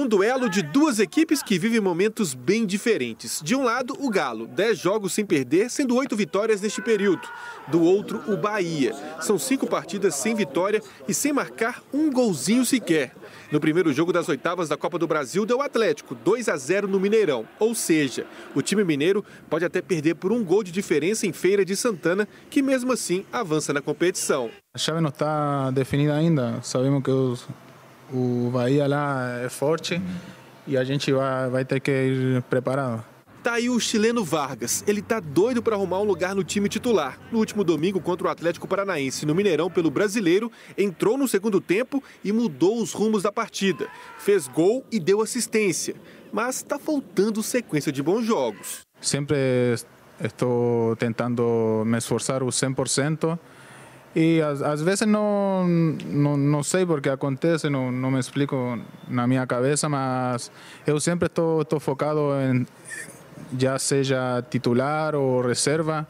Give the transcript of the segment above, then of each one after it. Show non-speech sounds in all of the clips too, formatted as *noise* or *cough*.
Um duelo de duas equipes que vivem momentos bem diferentes. De um lado, o Galo, 10 jogos sem perder, sendo oito vitórias neste período. Do outro, o Bahia. São cinco partidas sem vitória e sem marcar um golzinho sequer. No primeiro jogo das oitavas da Copa do Brasil, deu Atlético 2 a 0 no Mineirão. Ou seja, o time mineiro pode até perder por um gol de diferença em Feira de Santana, que mesmo assim avança na competição. A chave não está definida ainda. Sabemos que os o Bahia lá é forte e a gente vai, vai ter que ir preparado. Tá aí o chileno Vargas. Ele tá doido para arrumar um lugar no time titular. No último domingo contra o Atlético Paranaense no Mineirão pelo Brasileiro, entrou no segundo tempo e mudou os rumos da partida. Fez gol e deu assistência. Mas está faltando sequência de bons jogos. Sempre estou tentando me esforçar o 100%. E às, vezes não, não, não sei porque acontece, não, não me explico na minha cabeça, mas eu sempre estou, estou focado em, já seja titular ou reserva,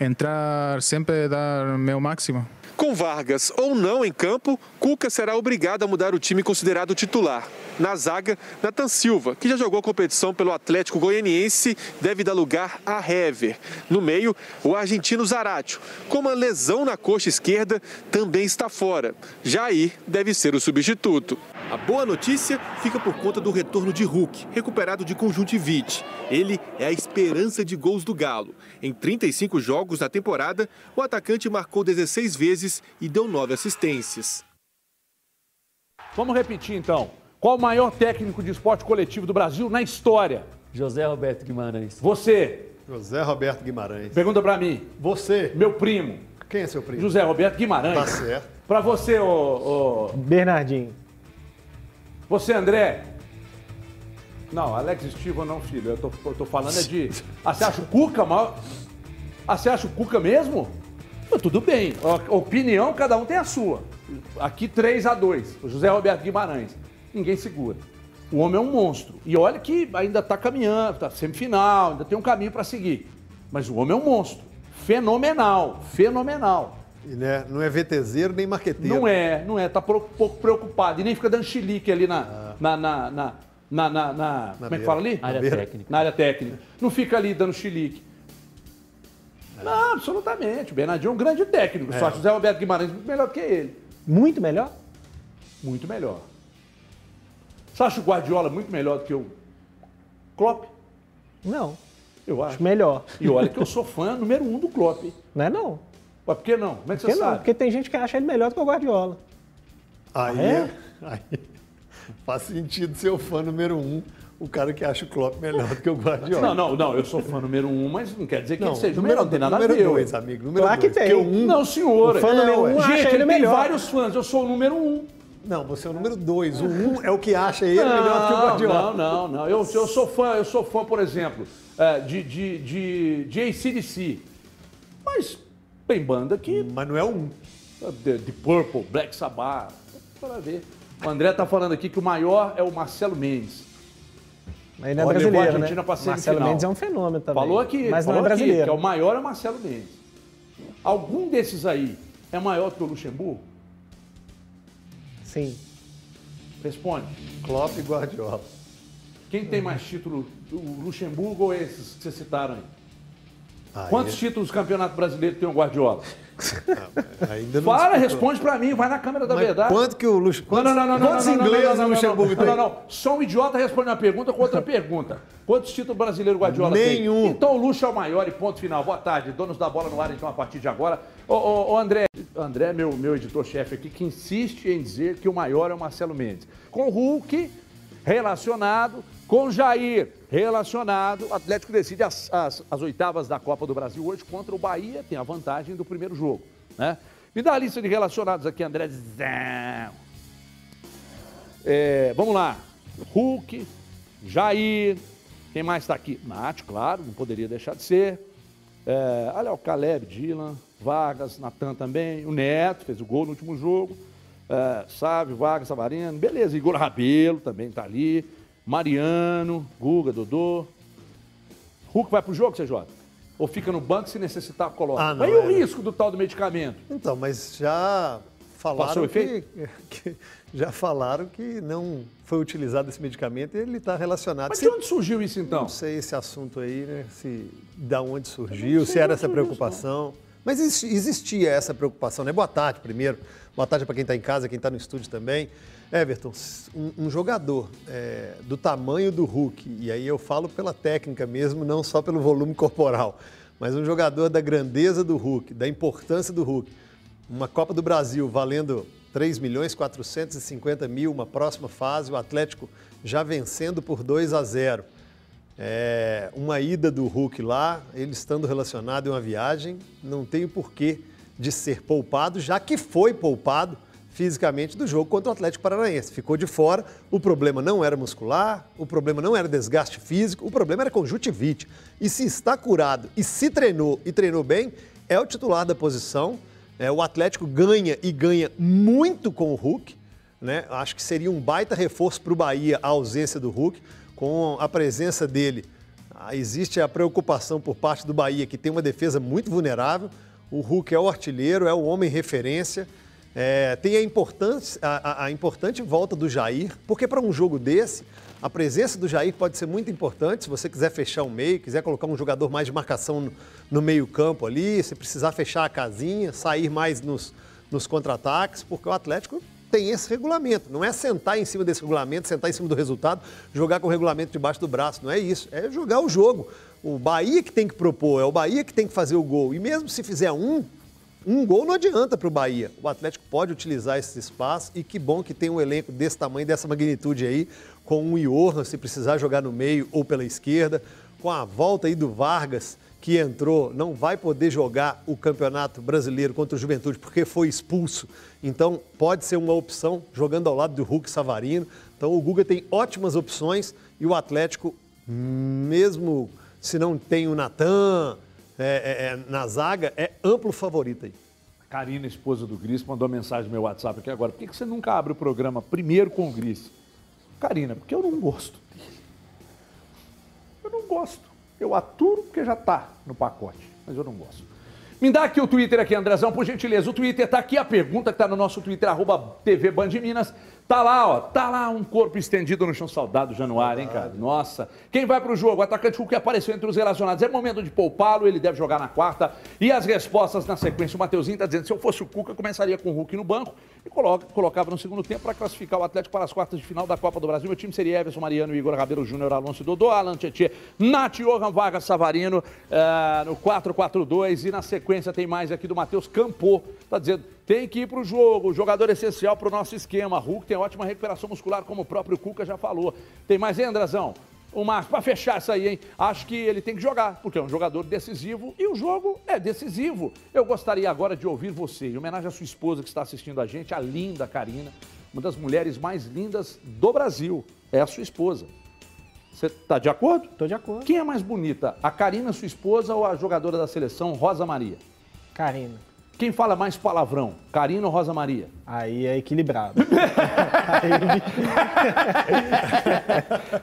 entrar sempre dar meu máximo. Com Vargas ou não em campo, Cuca será obrigado a mudar o time considerado titular. Na zaga, Nathan Silva, que já jogou a competição pelo Atlético Goianiense, deve dar lugar a Hever. No meio, o argentino Zaratio, com uma lesão na coxa esquerda, também está fora. Jair deve ser o substituto. A boa notícia fica por conta do retorno de Hulk, recuperado de conjuntivite. Ele é a esperança de gols do Galo. Em 35 jogos da temporada, o atacante marcou 16 vezes e deu 9 assistências. Vamos repetir então. Qual o maior técnico de esporte coletivo do Brasil na história? José Roberto Guimarães. Você. José Roberto Guimarães. Pergunta para mim. Você. Meu primo. Quem é seu primo? José Roberto Guimarães. Tá certo. Para você, ô, ô... Bernardinho. Você, André? Não, Alex Estiva não, filho. Eu tô, eu tô falando é de. *laughs* Ah, você acha o Cuca maior? Ah, você acha o Cuca mesmo? Tudo bem. Opinião, cada um tem a sua. Aqui 3 a 2 O José Roberto Guimarães. Ninguém segura. O homem é um monstro. E olha que ainda está caminhando, está semifinal, ainda tem um caminho para seguir. Mas o homem é um monstro. Fenomenal, fenomenal. E né, não é VTZero nem marqueteiro. Não é, não é. Tá pouco preocupado. E nem fica dando chilique ali na. Ah. na, na, na, na, na, na como é que fala ali? Área técnica. Na área técnica. Não fica ali dando chilique. É. Não, absolutamente. O Bernardinho é um grande técnico. É. Só que o José Roberto Guimarães é muito melhor que ele. Muito melhor? Muito melhor. Você acha o Guardiola muito melhor do que o Klopp? Não. Eu acho. acho melhor. E olha que eu sou fã número um do Klopp. Não é não. Mas por que não? Como é que por que você não? sabe? Porque tem gente que acha ele melhor do que o Guardiola. Aí, é? aí *laughs* faz sentido ser o fã número um, o cara que acha o Klopp melhor do que o Guardiola. Não, não, não, eu sou fã número um, mas não quer dizer que não, ele seja o melhor, não tem nada número a ver. Dois, amigo, número claro dois. que tem. Um, não, senhor. O fã número um gente, acha ele melhor. tem vários fãs, eu sou o número um. Não, você é o número dois. O um é o que acha ele não, melhor do que o Guardiola. Não, não, não. Eu, eu sou fã, eu sou fã, por exemplo, de, de, de, de ACDC. Mas tem banda que. Mas não é um. De, de Purple, Black Sabbath. Para ver. O André tá falando aqui que o maior é o Marcelo Mendes. Mas ele é Olha, brasileiro, levou a Argentina né? pra Marcelo. Mendes é um fenômeno também. Falou aqui, mas falou não é aqui, brasileiro. que é o maior é o Marcelo Mendes. Algum desses aí é maior que o Luxemburgo? Sim. Responde. Klopp e Guardiola. Quem tem mais título, o Luxemburgo ou esses que vocês citaram aí? Quantos títulos do Campeonato Brasileiro tem o Guardiola? ainda não Fala, responde pra mim, vai na câmera da Mas verdade. Quanto que o Lux... Não, Quantos, não, não, não, quantos ingleses o Luxemburgo não, tem? não, não, não. Só um idiota responde uma pergunta com outra pergunta. Quantos títulos brasileiros o Guardiola Nenhum. tem? Então o Luxo é o maior e ponto final. Boa tarde, donos da bola no ar, então, a partir de agora. Ô, ô, ô André, André, meu, meu editor-chefe aqui, que insiste em dizer que o maior é o Marcelo Mendes. Com o Hulk relacionado, com Jair relacionado, o Atlético decide as, as, as oitavas da Copa do Brasil hoje contra o Bahia, tem a vantagem do primeiro jogo, né? Me dá a lista de relacionados aqui, André. É, vamos lá. Hulk, Jair, quem mais está aqui? Nath, claro, não poderia deixar de ser. É, olha o Caleb, Dylan, Vargas, Natan também. O Neto fez o gol no último jogo. É, Sávio, Vargas, Savarino. Beleza, Igor Rabelo também está ali. Mariano, Guga, Dodô. Hulk vai pro jogo, CJ? Ou fica no banco se necessitar, coloca. Ah, não, Aí o é. risco do tal do medicamento. Então, mas já falaram que, *laughs* que- já falaram que não foi utilizado esse medicamento e ele está relacionado. Mas Se- de onde surgiu isso então? Não sei esse assunto aí, né? Se da onde surgiu, se era essa preocupação. Mas exi- existia essa preocupação, né? Boa tarde, primeiro. Boa tarde para quem está em casa, quem está no estúdio também. Everton, um, um jogador é, do tamanho do Hulk, e aí eu falo pela técnica mesmo, não só pelo volume corporal, mas um jogador da grandeza do Hulk, da importância do Hulk. Uma Copa do Brasil valendo 3 milhões 450 mil, uma próxima fase, o Atlético já vencendo por 2 a 0. É, uma ida do Hulk lá, ele estando relacionado em uma viagem, não tem porquê de ser poupado, já que foi poupado fisicamente do jogo contra o Atlético Paranaense. Ficou de fora, o problema não era muscular, o problema não era desgaste físico, o problema era conjuntivite. E se está curado e se treinou e treinou bem, é o titular da posição. É, o Atlético ganha e ganha muito com o Hulk. Né? Acho que seria um baita reforço para o Bahia a ausência do Hulk. Com a presença dele, ah, existe a preocupação por parte do Bahia, que tem uma defesa muito vulnerável. O Hulk é o artilheiro, é o homem referência. É, tem a importante, a, a- a importante volta do Jair, porque para um jogo desse, a presença do Jair pode ser muito importante. Se você quiser fechar o meio, quiser colocar um jogador mais de marcação no, no meio-campo ali, se precisar fechar a casinha, sair mais nos, nos contra-ataques, porque o Atlético tem esse regulamento. Não é sentar em cima desse regulamento, sentar em cima do resultado, jogar com o regulamento debaixo do braço. Não é isso. É jogar o jogo. O Bahia que tem que propor, é o Bahia que tem que fazer o gol. E mesmo se fizer um, um gol não adianta para o Bahia. O Atlético pode utilizar esse espaço e que bom que tem um elenco desse tamanho, dessa magnitude aí, com o Iorna, se precisar jogar no meio ou pela esquerda, com a volta aí do Vargas, que entrou, não vai poder jogar o Campeonato Brasileiro contra o Juventude porque foi expulso. Então, pode ser uma opção jogando ao lado do Hulk Savarino. Então, o Guga tem ótimas opções e o Atlético, mesmo se não tem o Natan é, é, é, na zaga, é amplo favorito aí. Karina, esposa do Gris, mandou mensagem no meu WhatsApp aqui agora. Por que você nunca abre o programa primeiro com o Gris? Karina, porque eu não gosto dele. Eu não gosto. Eu aturo porque já tá no pacote, mas eu não gosto. Me dá aqui o Twitter aqui, Andrezão, por gentileza. O Twitter tá aqui, a pergunta que tá no nosso Twitter, arroba TV Band de Minas. Tá lá, ó, tá lá um corpo estendido no chão, saudado do Januário, hein, cara? Nossa. Quem vai pro jogo? O atacante Hulk apareceu entre os relacionados. É momento de poupá-lo, ele deve jogar na quarta. E as respostas na sequência. O Mateuzinho tá dizendo, se eu fosse o Cuca, eu começaria com o Hulk no banco e coloca- colocava no segundo tempo para classificar o Atlético para as quartas de final da Copa do Brasil. Meu time seria Everson Mariano, Igor Rabelo Júnior, Alonso Dodô, Alan Tietê, Nath Johan Vargas Savarino eh, no 4-4-2 e na sequência tem mais aqui do Matheus Campô. Tá dizendo, tem que ir para o jogo, jogador essencial para o nosso esquema. Hulk tem ótima recuperação muscular, como o próprio Cuca já falou. Tem mais, hein, Andrazão? O Marcos, para fechar isso aí, hein? Acho que ele tem que jogar, porque é um jogador decisivo e o jogo é decisivo. Eu gostaria agora de ouvir você, em homenagem à sua esposa que está assistindo a gente, a linda Karina, uma das mulheres mais lindas do Brasil. É a sua esposa. Você está de acordo? Tô de acordo. Quem é mais bonita, a Karina, sua esposa, ou a jogadora da seleção, Rosa Maria? Karina. Quem fala mais palavrão, Karina ou Rosa Maria? Aí é equilibrado. *laughs*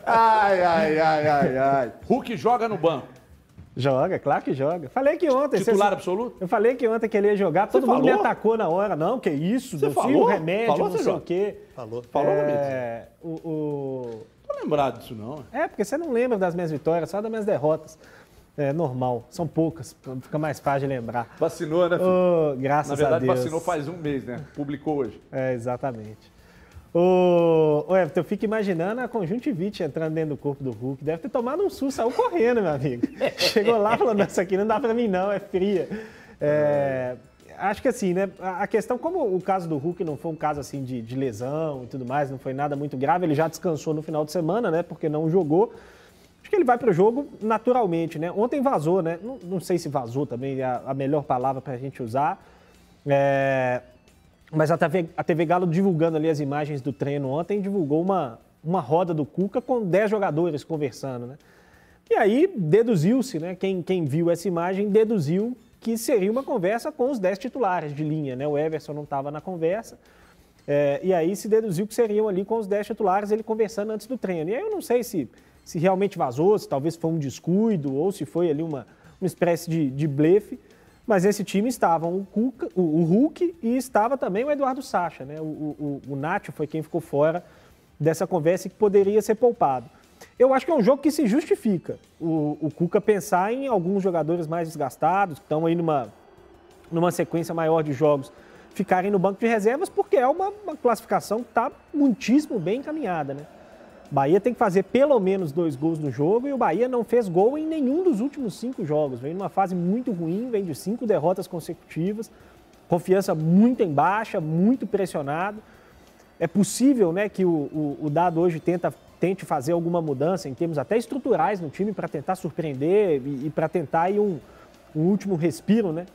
Ai, ai, ai, ai, ai. Hulk joga no banco. joga, claro que joga. Falei que ontem. Titular absoluto? Eu falei que ontem que ele ia jogar, todo mundo me falou? atacou na hora. Não, que isso, Você falou? remédio, Falou, não você sei joga? o quê. Falou. Falou, é, o, o- Tô lembrado disso não. é, porque você não lembra das minhas vitórias, só das minhas derrotas. É normal, são poucas, fica mais fácil de lembrar. Vacinou, né? filho? Ô, graças Na verdade, a Deus. vacinou faz um mês, né? Publicou hoje. É, exatamente. Ô, ô Everton, eu fico imaginando a conjuntivite entrando dentro do corpo do Hulk. Deve ter tomado um susto, saiu correndo, meu amigo. *laughs* Chegou lá falando, isso aqui não dá pra mim não, é fria. É, acho que assim, né, a a questão, como o caso do Hulk não foi um caso assim de, de lesão e tudo mais, não foi nada muito grave, ele já descansou no final de semana, né, porque não jogou. Acho que ele vai para o jogo naturalmente, né? Ontem vazou, né? Não, não sei se vazou também é a, melhor palavra para a gente usar. É, mas a TV, a TV Galo divulgando ali as imagens do treino ontem, divulgou uma, uma roda do Cuca com 10 jogadores conversando, né? E aí deduziu-se, né? Quem, quem viu essa imagem deduziu que seria uma conversa com os 10 titulares de linha, né? O Everson não estava na conversa. É, e aí se deduziu que seriam ali com os 10 titulares, ele conversando antes do treino. E aí eu não sei se, se realmente vazou, se talvez foi um descuido ou se foi ali uma, uma espécie de, de blefe. Mas nesse time estavam o, Cuca, o, o Hulk e estava também o Eduardo Sacha. Né? O, o, o Nacho foi quem ficou fora dessa conversa e que poderia ser poupado. Eu acho que é um jogo que se justifica. O, o Cuca pensar em alguns jogadores mais desgastados, que estão aí numa, numa sequência maior de jogos, ficarem no banco de reservas, porque é uma, uma classificação que está muitíssimo bem encaminhada. Né? Bahia tem que fazer pelo menos dois gols no jogo e o Bahia não fez gol em nenhum dos últimos cinco jogos. Vem numa fase muito ruim, vem de cinco derrotas consecutivas, confiança muito em baixa, muito pressionado. É possível né, que o, o, o Dado hoje tenta, tente fazer alguma mudança em termos até estruturais no time para tentar surpreender e, e para tentar ir um, um, último respiro, né,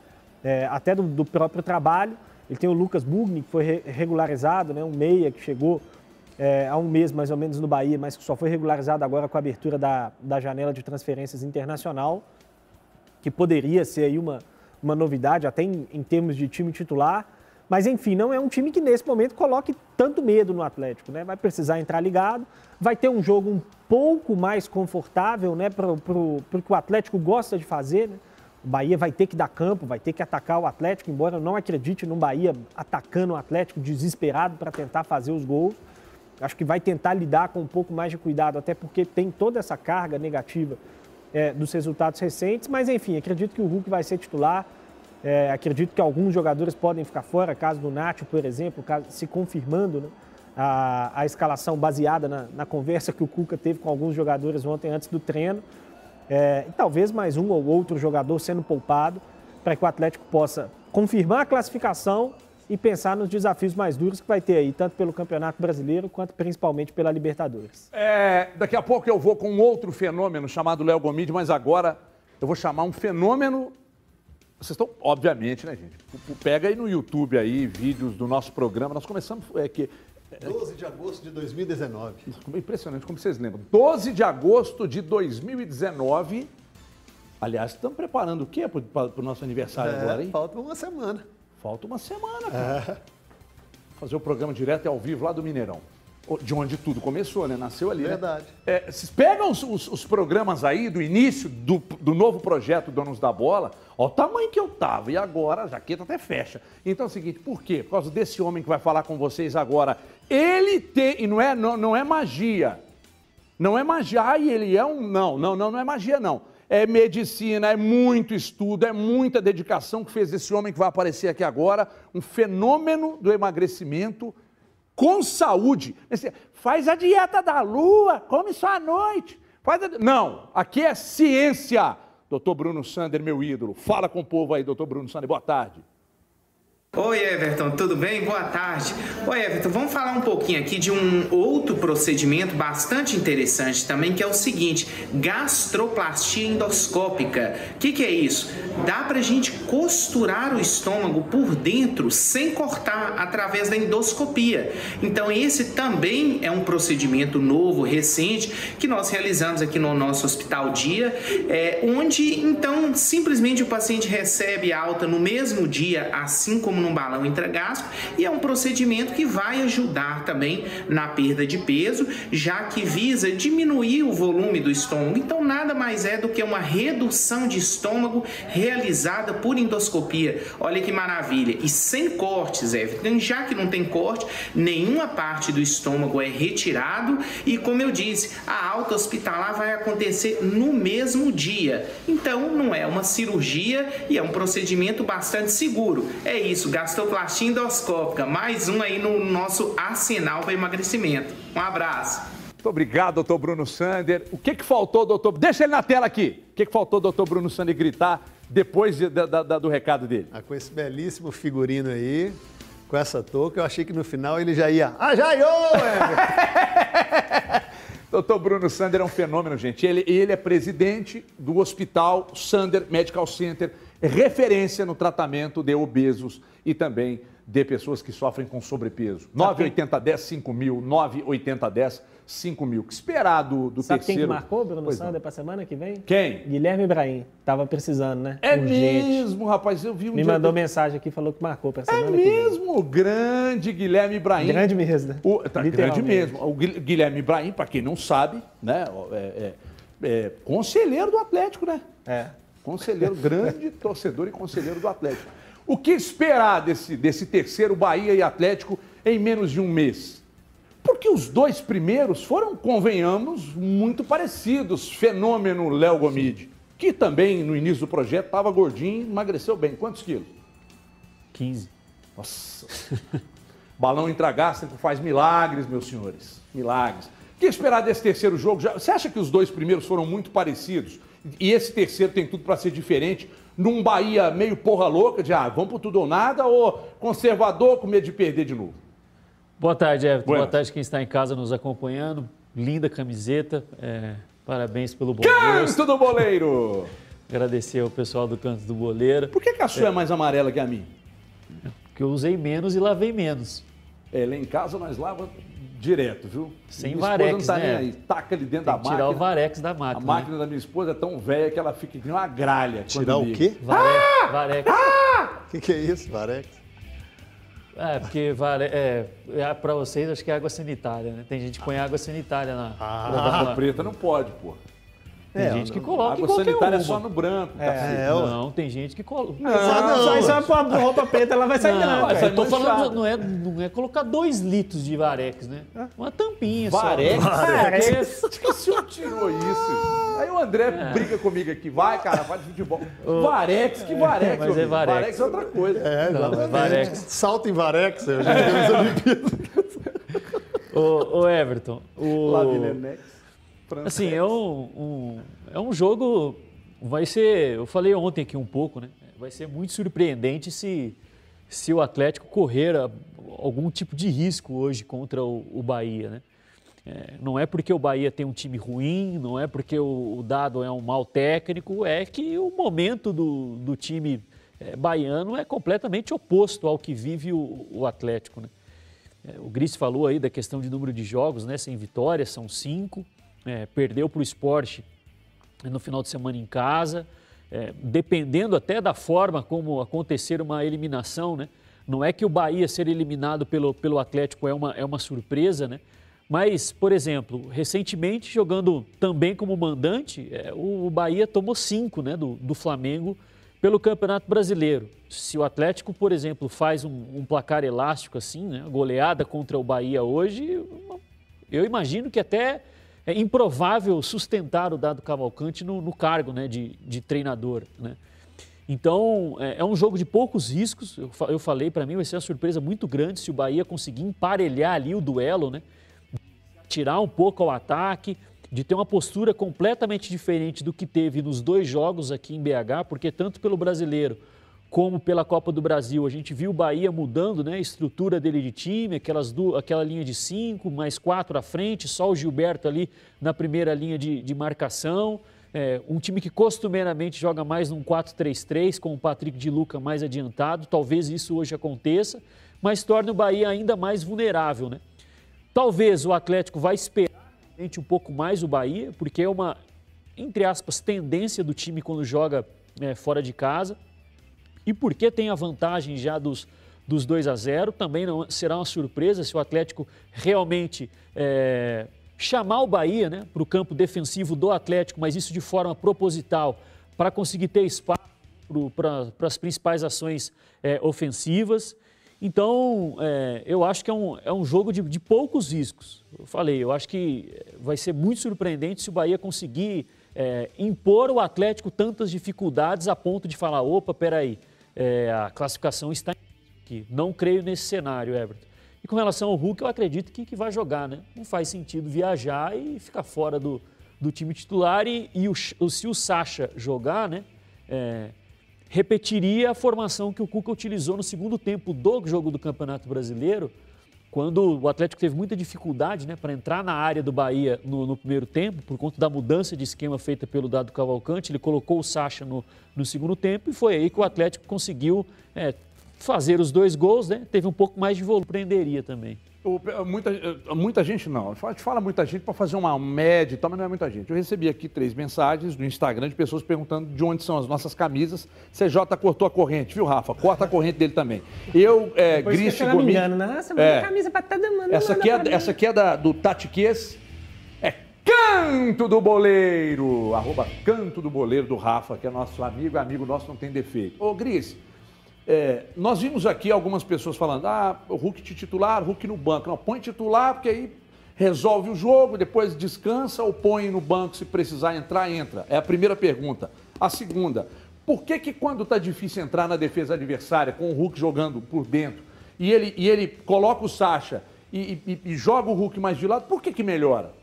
é, até do, do, próprio trabalho. Ele tem o Lucas Bugni, que foi re regularizado, né, um meia que chegou é, há um mês mais ou menos no Bahia, mas que só foi regularizado agora com a abertura da, da janela de transferências internacional, que poderia ser aí uma, uma novidade até em, em termos de time titular. Mas, enfim, não é um time que nesse momento coloque tanto medo no Atlético, né? Vai precisar entrar ligado, vai ter um jogo um pouco mais confortável, né? Para o que o Atlético gosta de fazer, né? O Bahia vai ter que dar campo, vai ter que atacar o Atlético, embora eu não acredite no Bahia atacando o Atlético desesperado para tentar fazer os gols. Acho que vai tentar lidar com um pouco mais de cuidado, até porque tem toda essa carga negativa é, dos resultados recentes. Mas, enfim, acredito que o Hulk vai ser titular. É, acredito que alguns jogadores podem ficar fora, caso do Nacho, por exemplo, caso, se confirmando né, a, a, escalação baseada na, na, conversa que o Cuca teve com alguns jogadores ontem antes do treino. É, e talvez mais um ou outro jogador sendo poupado para que o Atlético possa confirmar a classificação e pensar nos desafios mais duros que vai ter aí, tanto pelo Campeonato Brasileiro quanto principalmente pela Libertadores. É, daqui a pouco eu vou com um outro fenômeno chamado Léo Gomide, mas agora eu vou chamar um fenômeno vocês estão, obviamente, né, gente? Pega aí no YouTube aí vídeos do nosso programa. Nós começamos é, que 12 de agosto de 2019. Impressionante como vocês lembram. 12 de agosto de 2019. Aliás, estamos preparando o quê para o nosso aniversário é, agora, hein? Falta uma semana. Falta uma semana, cara. É. Fazer o programa direto e ao vivo lá do Mineirão de onde tudo começou, né? Nasceu ali. Né? Verdade. Né? É, vocês pegam os, os, os, programas aí do início do, do novo projeto Donos da Bola, ó o tamanho que eu tava, e agora a jaqueta até fecha. Então é o seguinte, por quê? Por causa desse homem que vai falar com vocês agora. Ele tem, e não é, não, não é magia. Não é magia, ai, ele é um. Não, não, não, não é magia, não. É medicina, é muito estudo, é muita dedicação que fez esse homem que vai aparecer aqui agora, um fenômeno do emagrecimento com saúde. Faz a dieta da lua, come só à noite. Faz a... Não, aqui é ciência. Doutor Bruno Sander, meu ídolo. Fala com o povo aí, doutor Bruno Sander. Boa tarde. Oi Everton, tudo bem? Boa tarde. Oi Everton, vamos falar um pouquinho aqui de um outro procedimento bastante interessante também, que é o seguinte: gastroplastia endoscópica. O que, que é isso? Dá pra gente costurar o estômago por dentro sem cortar através da endoscopia. Então, esse também é um procedimento novo, recente, que nós realizamos aqui no nosso Hospital Dia, é, onde então simplesmente o paciente recebe alta no mesmo dia, assim como num balão intragástrico e é um procedimento que vai ajudar também na perda de peso, já que visa diminuir o volume do estômago. Então, nada mais é do que uma redução de estômago realizada por endoscopia. Olha que maravilha! E sem cortes, Everton. Já que não tem corte, nenhuma parte do estômago é retirado e, como eu disse, a alta hospitalar vai acontecer no mesmo dia. Então, não é uma cirurgia e é um procedimento bastante seguro. É isso, gastroplastia endoscópica, mais um aí no nosso arsenal para emagrecimento. Um abraço. Muito obrigado, doutor Bruno Sander. O que, que faltou, doutor? Deixa ele na tela aqui. O que, que faltou, doutor Bruno Sander, gritar depois de, da, da, do recado dele? Ah, com esse belíssimo figurino aí, com essa touca, eu achei que no final ele já ia. Ah, já ia! *laughs* Doutor Bruno Sander é um fenômeno, gente. Ele, ele é presidente do Hospital Sander Medical Center, referência no tratamento de obesos e também de pessoas que sofrem com sobrepeso. 98010 5 mil, 98010 5 mil. Que esperar do, do Sabe terceiro? quem que marcou, Bruno pois Sander, para semana que vem? Quem? Guilherme Ibrahim. Tava precisando, né? É Urgente. mesmo, rapaz. Eu vi um Me mandou mensagem aqui, falou que marcou para semana é que vem. É mesmo, grande Guilherme Ibrahim. Grande mesmo. O, tá, grande mesmo. O Guilherme Ibrahim, para quem não sabe, né? É, é, é, conselheiro do Atlético, né? É. Conselheiro, grande torcedor e conselheiro do Atlético. O que esperar desse, desse terceiro Bahia e Atlético em menos de um mês? Porque os dois primeiros foram, convenhamos, muito parecidos. Fenômeno Léo Gomide, que também no início do projeto estava gordinho, emagreceu bem. Quantos quilos? 15. Nossa. *laughs* Balão intragástrico faz milagres, meus senhores. Milagres. O que esperar desse terceiro jogo? Você acha que os dois primeiros foram muito parecidos? E esse terceiro tem tudo para ser diferente? Num Bahia meio porra louca, de ah, vamos pro tudo ou nada, ou conservador com medo de perder de novo? Boa tarde, Everton. Boa tarde quem está em casa nos acompanhando. Linda camiseta. é, parabéns pelo bom gosto. Canto do boleiro! *laughs* Agradecer ao pessoal do Canto do Boleiro, Por que, que a sua é. mais amarela que a minha? que eu usei menos e lavei menos. É, lá em casa nós lava direto, viu? Sem minha varex, não tá né? nem aí. Taca ali dentro Tem da que tirar máquina. o varex da A máquina. máquina da minha esposa é tão velha que ela fica que uma gralha. Tirar o liga. quê? Né? Varex. varex. O que, que é isso, Varex? É, porque vale, é, é, para vocês acho que é água sanitária, né? Tem gente que põe água sanitária na. Ah, uma- preta não pode, pô. Tem É, gente que não- coloca em Água qualquer sanitária é uma. só no branco, cacete. É, ó. Não, tem gente que coloca. Ah, Só, só isso vai pôr a roupa preta, ela vai sair Não, branca. vai eu tô falando, não é, não é colocar dois litros de varex, né? Uma tampinha Varex? *laughs* só. Varex? Acho que o senhor tirou isso. Aí o André briga comigo aqui. Vai, cara, vai de futebol. Varex, que Varex? mas é? Varex. Varex é outra coisa. É, Não. Varex. Salto em Varex, eu já *laughs* Olimpíadas. Ô, ô, Everton, o... Assim, é um, um- é um jogo. Vai ser. Eu falei ontem aqui um pouco, né? Vai ser muito surpreendente se, se o Atlético correr algum tipo de risco hoje contra o, o Bahia, né? É, não é porque o Bahia tem um time ruim, não é porque o, o Dado é um mau técnico, é que o momento do, do time é, baiano é completamente oposto ao que vive o, o Atlético, né? É, O Gris falou aí da questão de número de jogos, né? Sem vitórias, são cinco. É, perdeu para o esporte no final de semana em casa. É, dependendo até da forma como acontecer uma eliminação, né? Não é que o Bahia ser eliminado pelo, pelo Atlético é uma, é uma surpresa, né? Mas, por exemplo, recentemente, jogando também como mandante, é, o, o Bahia tomou cinco né, do, do Flamengo pelo Campeonato Brasileiro. Se o Atlético, por exemplo, faz um, um placar elástico assim, né, goleada contra o Bahia hoje, eu imagino que até é improvável sustentar o Dado Cavalcante no, no cargo né, de, de treinador. Né? Então, é, é um jogo de poucos riscos. Eu, eu falei, para mim vai ser uma surpresa muito grande se o Bahia conseguir emparelhar ali o duelo, né? tirar um pouco ao ataque, de ter uma postura completamente diferente do que teve nos dois jogos aqui em BH, porque tanto pelo brasileiro como pela Copa do Brasil, a gente viu o Bahia mudando né, a estrutura dele de time, aquelas aquela linha de cinco, mais quatro à frente, só o Gilberto ali na primeira linha de, de marcação. É, um time que costumeiramente joga mais num 4-3-3, com o Patrick de Luca mais adiantado. Talvez isso hoje aconteça, mas torna o Bahia ainda mais vulnerável. Né? Talvez o Atlético vai esperar um pouco mais o Bahia, porque é uma, entre aspas, tendência do time quando joga é, fora de casa. E porque tem a vantagem já dos, dos 2 a 0, também não será uma surpresa se o Atlético realmente é, chamar o Bahia né, para o campo defensivo do Atlético, mas isso de forma proposital, para conseguir ter espaço para as principais ações é, ofensivas. Então, é, eu acho que é um, é um jogo de, de poucos riscos. Eu falei, eu acho que vai ser muito surpreendente se o Bahia conseguir é, impor ao Atlético tantas dificuldades a ponto de falar: opa, peraí, é, a classificação está aqui. Não creio nesse cenário, Everton. E com relação ao Hulk, eu acredito que, que vai jogar, né? Não faz sentido viajar e ficar fora do, do time titular. E, e o, se o Sacha jogar, né? é, repetiria a formação que o Cuca utilizou no segundo tempo do jogo do Campeonato Brasileiro, quando o Atlético teve muita dificuldade né, para entrar na área do Bahia no, no primeiro tempo, por conta da mudança de esquema feita pelo Dado Cavalcante. Ele colocou o Sacha no, no segundo tempo e foi aí que o Atlético conseguiu é, fazer os dois gols, né? Teve um pouco mais de volume, prenderia também. O- muita, muita gente não. A gente fala muita gente para fazer uma média e tal, mas não é muita gente. Eu recebi aqui três mensagens no Instagram de pessoas perguntando de onde são as nossas camisas. CJ cortou a corrente, viu, Rafa? Corta a corrente dele também. Eu, é, Depois Gris fica me Gomes. Nossa, É. a camisa pra todo mundo. Essa aqui é, essa aqui é da, do Tatiquês. É Canto do Boleiro, arroba Canto do Boleiro do Rafa, que é nosso amigo, amigo nosso, não tem defeito. Ô, Gris, é, nós vimos aqui algumas pessoas falando, ah, o Hulk titular, Hulk no banco. Não, põe titular, porque aí resolve o jogo, depois descansa ou põe no banco se precisar entrar, entra. É a primeira pergunta. A segunda, por que que quando está difícil entrar na defesa adversária, com o Hulk jogando por dentro, e ele, e ele coloca o Sacha e, e, e joga o Hulk mais de lado, por que que melhora?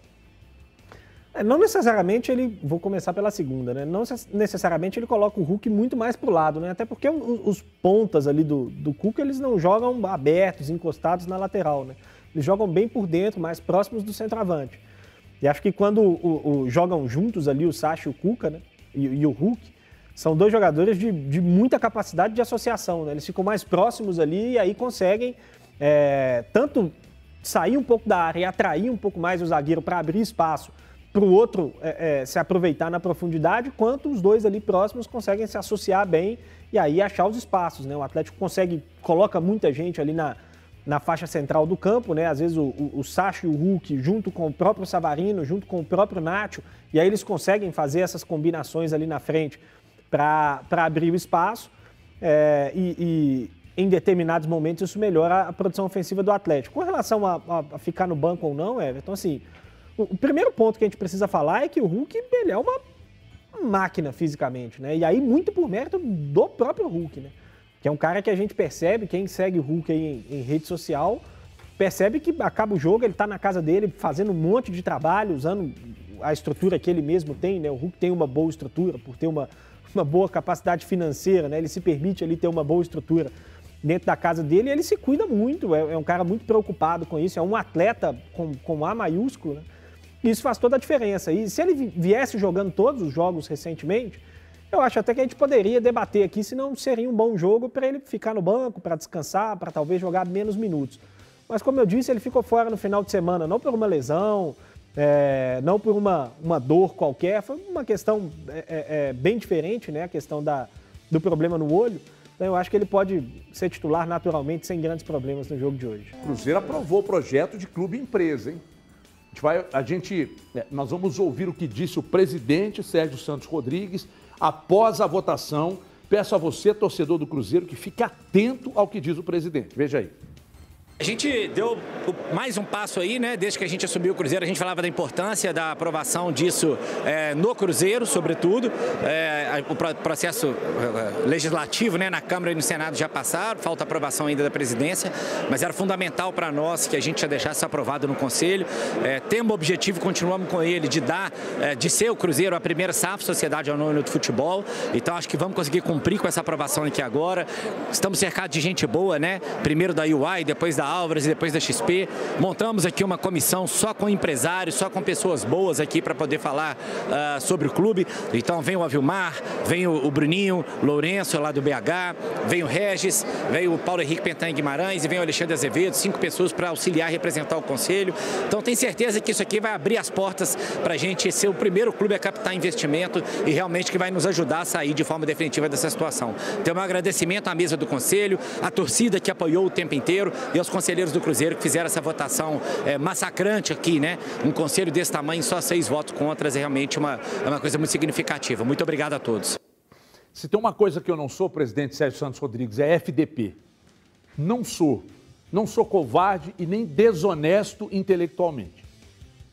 É, não necessariamente ele, vou começar pela segunda, né? Não necessariamente ele coloca o Hulk muito mais pro lado, né? Até porque os, pontas ali do, do Cuca, eles não jogam abertos, encostados na lateral, né? Eles jogam bem por dentro, mais próximos do centroavante. E acho que quando o, o, jogam juntos ali o Sacha e o Cuca, né? E, e o Hulk, são dois jogadores de, de, muita capacidade de associação, né? Eles ficam mais próximos ali e aí conseguem é, tanto sair um pouco da área e atrair um pouco mais o zagueiro para abrir espaço para o outro é, é, se aproveitar na profundidade, quanto os dois ali próximos conseguem se associar bem e aí achar os espaços. Né? O Atlético consegue, coloca muita gente ali na, na faixa central do campo, né? Às vezes o, o, o Sacha e o Hulk, junto com o próprio Savarino, junto com o próprio Nacho, e aí eles conseguem fazer essas combinações ali na frente para abrir o espaço. É, e, e, em determinados momentos isso melhora a produção ofensiva do Atlético. Com relação a, a, a ficar no banco ou não, Everton, assim, o primeiro ponto que a gente precisa falar é que o Hulk ele é uma máquina fisicamente, né? E aí muito por mérito do próprio Hulk, né? Que é um cara que a gente percebe, quem segue o Hulk aí em, em rede social, percebe que acaba o jogo, ele está na casa dele fazendo um monte de trabalho, usando a estrutura que ele mesmo tem, né? O Hulk tem uma boa estrutura, por ter uma, uma boa capacidade financeira, né? Ele se permite ali ter uma boa estrutura dentro da casa dele e ele se cuida muito, é, é um cara muito preocupado com isso, é um atleta com, com A maiúsculo, né? Isso faz toda a diferença. E se ele viesse jogando todos os jogos recentemente, eu acho até que a gente poderia debater aqui se não seria um bom jogo para ele ficar no banco, para descansar, para talvez jogar menos minutos. Mas como eu disse, ele ficou fora no final de semana, não por uma lesão, é, não por uma, uma dor qualquer, foi uma questão é, é, é bem diferente, né? A questão da, do problema no olho. Então eu acho que ele pode ser titular naturalmente, sem grandes problemas no jogo de hoje. Cruzeiro aprovou o projeto de clube empresa, hein? A gente vai, a gente, é, nós vamos ouvir o que disse o presidente Sérgio Santos Rodrigues após a votação. Peço a você, torcedor do Cruzeiro, que fique atento ao que diz o presidente. Veja aí. A gente deu mais um passo aí, né? Desde que a gente assumiu o Cruzeiro, a gente falava da importância da aprovação disso é, no Cruzeiro, sobretudo. É, o processo é, legislativo né, na Câmara e no Senado já passaram, falta aprovação ainda da presidência, mas era fundamental para nós que a gente já deixasse aprovado no Conselho. É, temos o objetivo, continuamos com ele, de dar, é, de ser o Cruzeiro a primeira SAF, Sociedade Anônima do Futebol. Então acho que vamos conseguir cumprir com essa aprovação aqui agora. Estamos cercados de gente boa, né? Primeiro da UI, depois da Álvares e depois da XP. Montamos aqui uma comissão só com empresários, só com pessoas boas aqui para poder falar uh, sobre o clube. Então vem o Avilmar, vem o, o Bruninho, Lourenço lá do BH, vem o Regis, vem o Paulo Henrique Pentan Guimarães e vem o Alexandre Azevedo, cinco pessoas para auxiliar e representar o conselho. Então tenho certeza que isso aqui vai abrir as portas para a gente ser o primeiro clube a captar investimento e realmente que vai nos ajudar a sair de forma definitiva dessa situação. Então meu agradecimento à mesa do conselho, à torcida que apoiou o tempo inteiro e aos conselheiros do Cruzeiro que fizeram essa votação é, massacrante aqui, né? Um conselho desse tamanho, só seis votos contra, é realmente uma, é uma coisa muito significativa. Muito obrigado a todos. Se tem uma coisa que eu não sou, presidente Sérgio Santos Rodrigues, é FDP. Não sou. Não sou covarde e nem desonesto intelectualmente.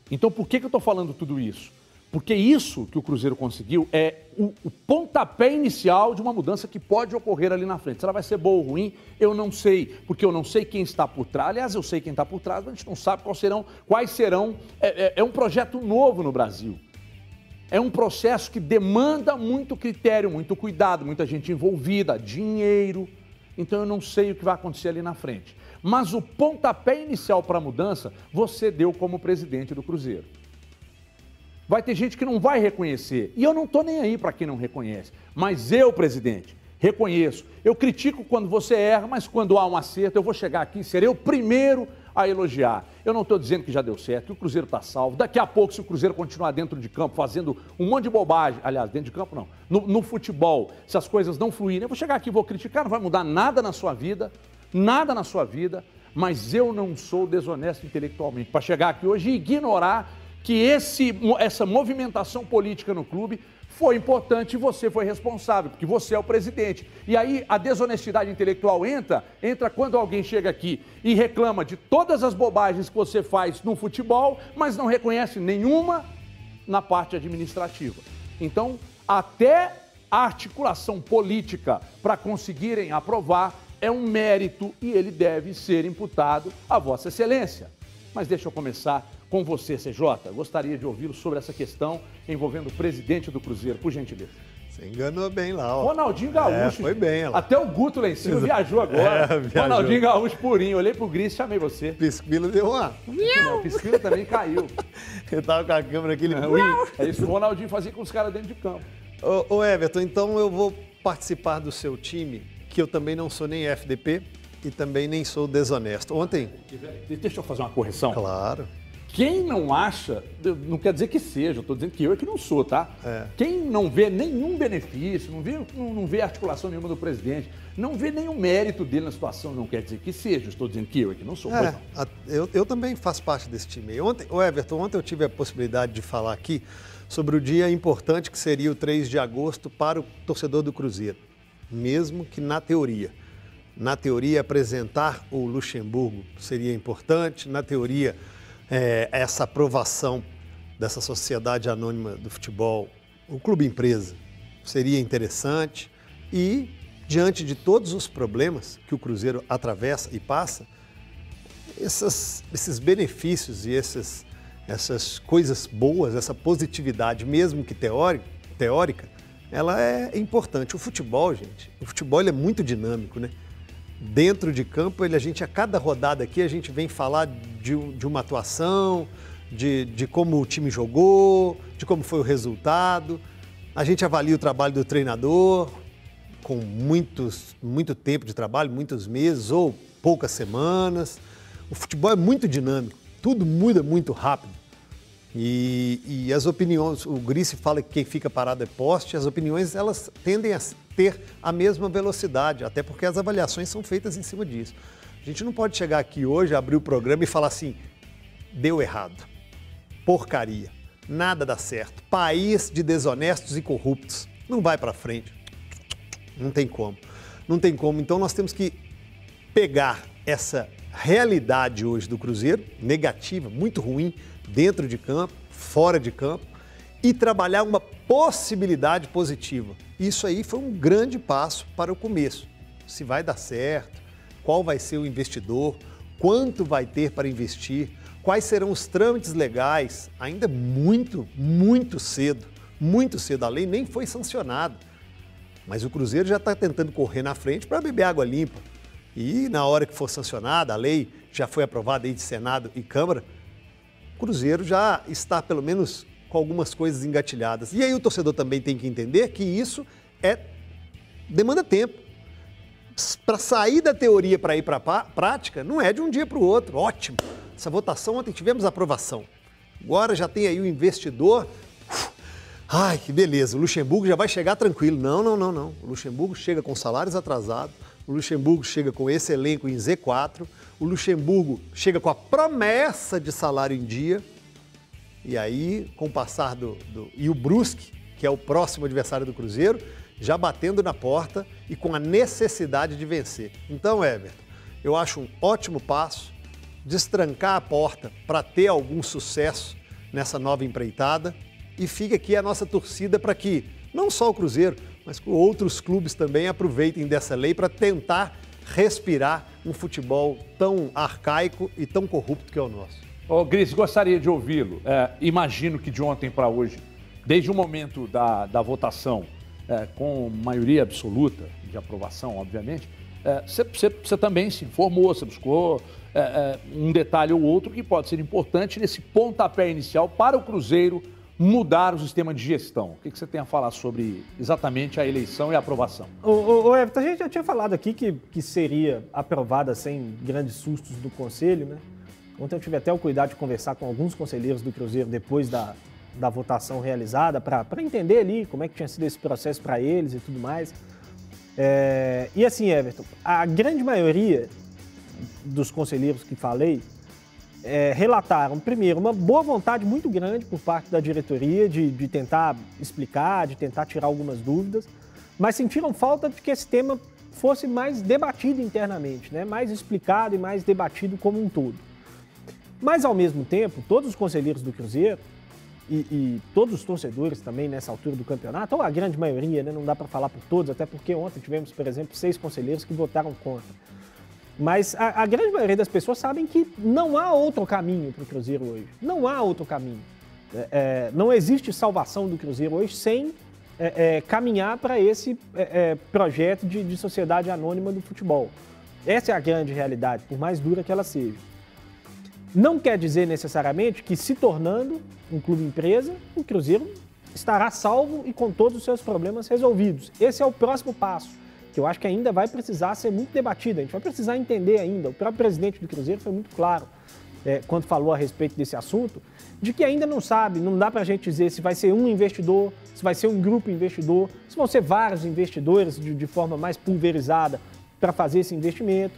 Então, por que, que eu estou falando tudo isso? Porque isso que o Cruzeiro conseguiu é o, o, pontapé inicial de uma mudança que pode ocorrer ali na frente. Se ela vai ser boa ou ruim, eu não sei, porque eu não sei quem está por trás. Aliás, eu sei quem está por trás, mas a gente não sabe quais serão. Quais serão é, é, é um projeto novo no Brasil. É um processo que demanda muito critério, muito cuidado, muita gente envolvida, dinheiro. Então eu não sei o que vai acontecer ali na frente. Mas o pontapé inicial para a mudança você deu como presidente do Cruzeiro. Vai ter gente que não vai reconhecer. E eu não estou nem aí para quem não reconhece. Mas eu, presidente, reconheço. Eu critico quando você erra, mas quando há um acerto, eu vou chegar aqui e serei o primeiro a elogiar. Eu não estou dizendo que já deu certo, que o Cruzeiro está salvo. Daqui a pouco, se o Cruzeiro continuar dentro de campo, fazendo um monte de bobagem, aliás, dentro de campo não, no, no futebol, se as coisas não fluírem, eu vou chegar aqui e vou criticar, não vai mudar nada na sua vida, nada na sua vida, mas eu não sou desonesto intelectualmente para chegar aqui hoje e ignorar que esse, essa movimentação política no clube foi importante e você foi responsável, porque você é o presidente. E aí a desonestidade intelectual entra, entra quando alguém chega aqui e reclama de todas as bobagens que você faz no futebol, mas não reconhece nenhuma na parte administrativa. Então, até a articulação política para conseguirem aprovar é um mérito e ele deve ser imputado a Vossa Excelência. Mas deixa eu começar com você, CJ. Gostaria de ouvi-lo sobre essa questão envolvendo o presidente do Cruzeiro, por gentileza. Você enganou bem lá, ó. Ronaldinho Gaúcho. É, foi bem, ela. Até o Guto lá em cima viajou agora. *laughs* É, viajou. Ronaldinho Gaúcho purinho. Olhei pro Gris e chamei você. Pisquila deu uma. Não, Pisquila também caiu. *laughs* Eu tava com a câmera aqui. Ele... É, é isso que o Ronaldinho fazia com os caras dentro de campo. Ô, ô, Everton, então eu vou participar do seu time, que eu também não sou nem FDP e também nem sou desonesto. Ontem, Deixa eu fazer uma correção. claro, Quem não acha, não quer dizer que seja, eu estou dizendo que eu é que não sou, tá? É. Quem não vê nenhum benefício, não vê, não, não vê articulação nenhuma do presidente, não vê nenhum mérito dele na situação, não quer dizer que seja, estou dizendo que eu é que não sou. É, não. a- eu, eu também faço parte desse time. Ontem, o Everton, ontem eu tive a possibilidade de falar aqui sobre o dia importante que seria o 3 de agosto para o torcedor do Cruzeiro. Mesmo que na teoria. Na teoria, apresentar o Luxemburgo seria importante, na teoria, é, essa aprovação dessa sociedade anônima do futebol, o clube empresa, seria interessante. E, diante de todos os problemas que o Cruzeiro atravessa e passa, essas- esses benefícios e essas, essas coisas boas, essa positividade, mesmo que teórica, teórica, ela é importante. O futebol, gente, o futebol é muito dinâmico, né? Dentro de campo, ele, a gente, a cada rodada aqui, a gente vem falar de, de uma atuação, de, de como o time jogou, de como foi o resultado. A gente avalia o trabalho do treinador, com muitos, muito tempo de trabalho, muitos meses ou poucas semanas. O futebol é muito dinâmico, tudo muda muito rápido. E, e as opiniões, o Grice fala que quem fica parado é poste, as opiniões elas tendem a ter a mesma velocidade, até porque as avaliações são feitas em cima disso. A gente não pode chegar aqui hoje, abrir o programa e falar assim, deu errado, porcaria, nada dá certo, país de desonestos e corruptos, não vai para frente. Não tem como. Não tem como. Então nós temos que pegar essa realidade hoje do Cruzeiro, negativa, muito ruim, dentro de campo, fora de campo, e trabalhar uma possibilidade positiva. Isso aí foi um grande passo para o começo. Se vai dar certo, qual vai ser o investidor, quanto vai ter para investir, quais serão os trâmites legais, ainda muito, muito cedo, muito cedo. A lei nem foi sancionada. Mas o Cruzeiro já está tentando correr na frente para beber água limpa. E na hora que for sancionada, a lei já foi aprovada aí de Senado e Câmara, Cruzeiro já está pelo menos com algumas coisas engatilhadas. E aí o torcedor também tem que entender que isso é demanda tempo. Para sair da teoria para ir para a prática, não é de um dia para o outro. Ótimo. Essa votação ontem tivemos aprovação. Agora já tem aí o investidor Ai, que beleza, o Luxemburgo já vai chegar tranquilo. Não, não, não, não. O Luxemburgo chega com salários atrasados, o Luxemburgo chega com esse elenco em Z4, o Luxemburgo chega com a promessa de salário em dia. E aí, com o passar do. do- e o Brusque, que é o próximo adversário do Cruzeiro, já batendo na porta e com a necessidade de vencer. Então, Everton, eu acho um ótimo passo destrancar a porta para ter algum sucesso nessa nova empreitada. E fica aqui a nossa torcida para que não só o Cruzeiro, mas que outros clubes também aproveitem dessa lei para tentar respirar um futebol tão arcaico e tão corrupto que é o nosso. Ô, Gris, gostaria de ouvi-lo. É, imagino que de ontem para hoje, desde o momento da, da votação, é, com maioria absoluta de aprovação, obviamente, é, você você também se informou, você buscou é, é, um detalhe ou outro que pode ser importante nesse pontapé inicial para o Cruzeiro mudar o sistema de gestão. O que você tem a falar sobre exatamente a eleição e a aprovação? Ô, Everton, a gente já tinha falado aqui que, que seria aprovada sem grandes sustos do Conselho, né? Ontem eu tive até o cuidado de conversar com alguns conselheiros do Cruzeiro depois da, da votação realizada, para entender ali como é que tinha sido esse processo para eles e tudo mais. É, e assim, Everton, a grande maioria dos conselheiros que falei é, relataram, primeiro, uma boa vontade muito grande por parte da diretoria de, de tentar explicar, de tentar tirar algumas dúvidas, mas sentiram falta de que esse tema fosse mais debatido internamente, né? mais explicado e mais debatido como um todo. Mas, ao mesmo tempo, todos os conselheiros do Cruzeiro e, e, todos os torcedores também nessa altura do campeonato, ou a grande maioria, né? não dá para falar por todos, até porque ontem tivemos, por exemplo, seis conselheiros que votaram contra. Mas a, a grande maioria das pessoas sabem que não há outro caminho para o Cruzeiro hoje. Não há outro caminho. É, é, não existe salvação do Cruzeiro hoje sem é, é caminhar para esse é, projeto de, de sociedade anônima do futebol. Essa é a grande realidade, por mais dura que ela seja. Não quer dizer necessariamente que, se tornando um clube empresa, o Cruzeiro estará salvo e com todos os seus problemas resolvidos. Esse é o próximo passo, que eu acho que ainda vai precisar ser muito debatido. A gente vai precisar entender ainda. O próprio presidente do Cruzeiro foi muito claro é, quando falou a respeito desse assunto, de que ainda não sabe, não dá para a gente dizer se vai ser um investidor, se vai ser um grupo investidor, se vão ser vários investidores de, de forma mais pulverizada para fazer esse investimento.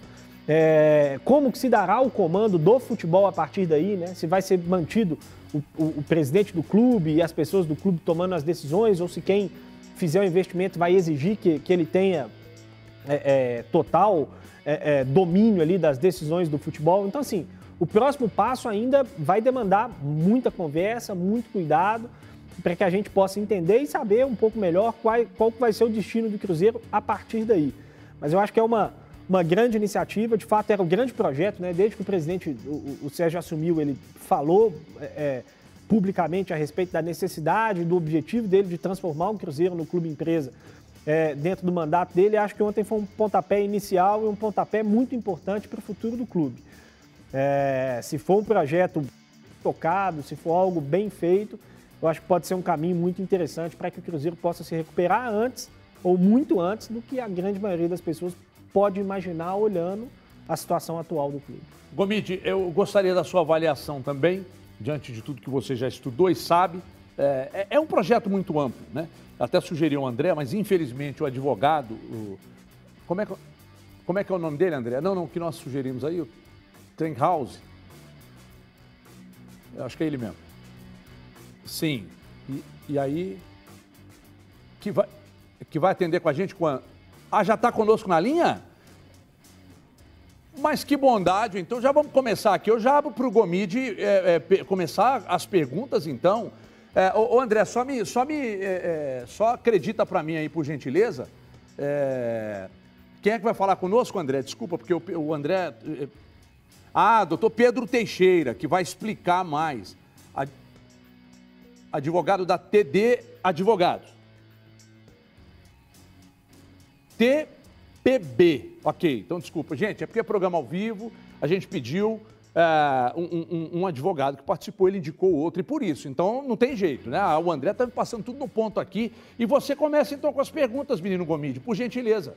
É, como que se dará o comando do futebol a partir daí, né? Se vai ser mantido o, o, o, presidente do clube e as pessoas do clube tomando as decisões, ou se quem fizer o investimento vai exigir que, que ele tenha é, é, total é, é, domínio ali das decisões do futebol. Então, assim, o próximo passo ainda vai demandar muita conversa, muito cuidado, para que a gente possa entender e saber um pouco melhor qual, qual vai ser o destino do Cruzeiro a partir daí. Mas eu acho que é uma uma grande iniciativa, de fato era um grande projeto, né? Desde que o presidente, o, o Sérgio assumiu, ele falou é, é, publicamente a respeito da necessidade, do objetivo dele de transformar o Cruzeiro no clube empresa é, dentro do mandato dele. Acho que ontem foi um pontapé inicial e um pontapé muito importante para o futuro do clube. É, se for um projeto tocado, se for algo bem feito, eu acho que pode ser um caminho muito interessante para que o Cruzeiro possa se recuperar antes ou muito antes do que a grande maioria das pessoas pode imaginar olhando a situação atual do clube. Gomide, eu gostaria da sua avaliação também, diante de tudo que você já estudou e sabe. É, é, é um projeto muito amplo, né? Até sugeriu o André, mas infelizmente o advogado. O... Como, é que... Como é que é o nome dele, André? Não, não, que nós sugerimos aí, o Trenhouse. Eu acho que é ele mesmo. Sim. E, e aí. Que vai, que vai atender com a gente a ah, já está conosco na linha? Mas que bondade, então já vamos começar aqui. Eu já abro para o Gomide é, é, começar as perguntas, então. É, ô, ô, André, só me, só me é, é, só acredita para mim aí, por gentileza. É, quem é que vai falar conosco, André? Desculpa, porque o, o André. Ah, doutor Pedro Teixeira, que vai explicar mais. Advogado da TD Advogados. TPB. Ok, então desculpa, gente, é porque é programa ao vivo, a gente pediu é, um, um, um, advogado que participou, ele indicou outro, e por isso, então não tem jeito, né? O André está passando tudo no ponto aqui. E você começa então com as perguntas, menino Gomide, por gentileza.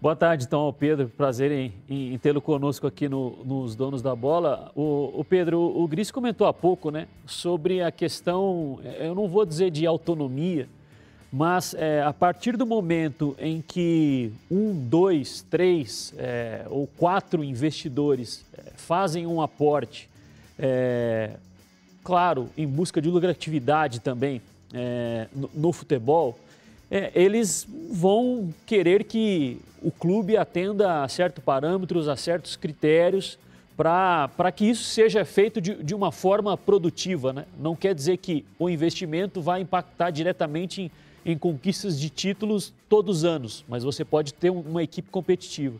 Boa tarde, então, ao Pedro. Prazer em, em, em tê-lo conosco aqui no, nos Donos da Bola. O, o Pedro, o, o Gris comentou há pouco, né, sobre a questão, eu não vou dizer de autonomia, mas é, a partir do momento em que um, dois, três é, ou quatro investidores é, fazem um aporte, é, claro, em busca de lucratividade também é, no, no, futebol, é, eles vão querer que o clube atenda a certos parâmetros, a certos critérios, para que isso seja feito de, de uma forma produtiva. Né? Não quer dizer que o investimento vai impactar diretamente em em conquistas de títulos todos os anos, mas você pode ter uma equipe competitiva.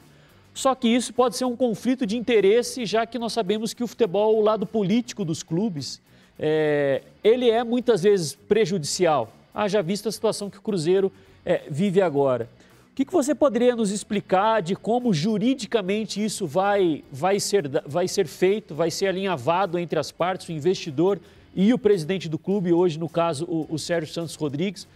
Só que isso pode ser um conflito de interesse, já que nós sabemos que o futebol, o lado político dos clubes, é, ele é muitas vezes prejudicial. Haja visto a situação que o Cruzeiro é, vive agora. O que, que você poderia nos explicar de como juridicamente isso vai, vai, ser, vai ser feito, vai ser alinhavado entre as partes, o investidor e o presidente do clube, hoje, no caso, o, o Sérgio Santos Rodrigues,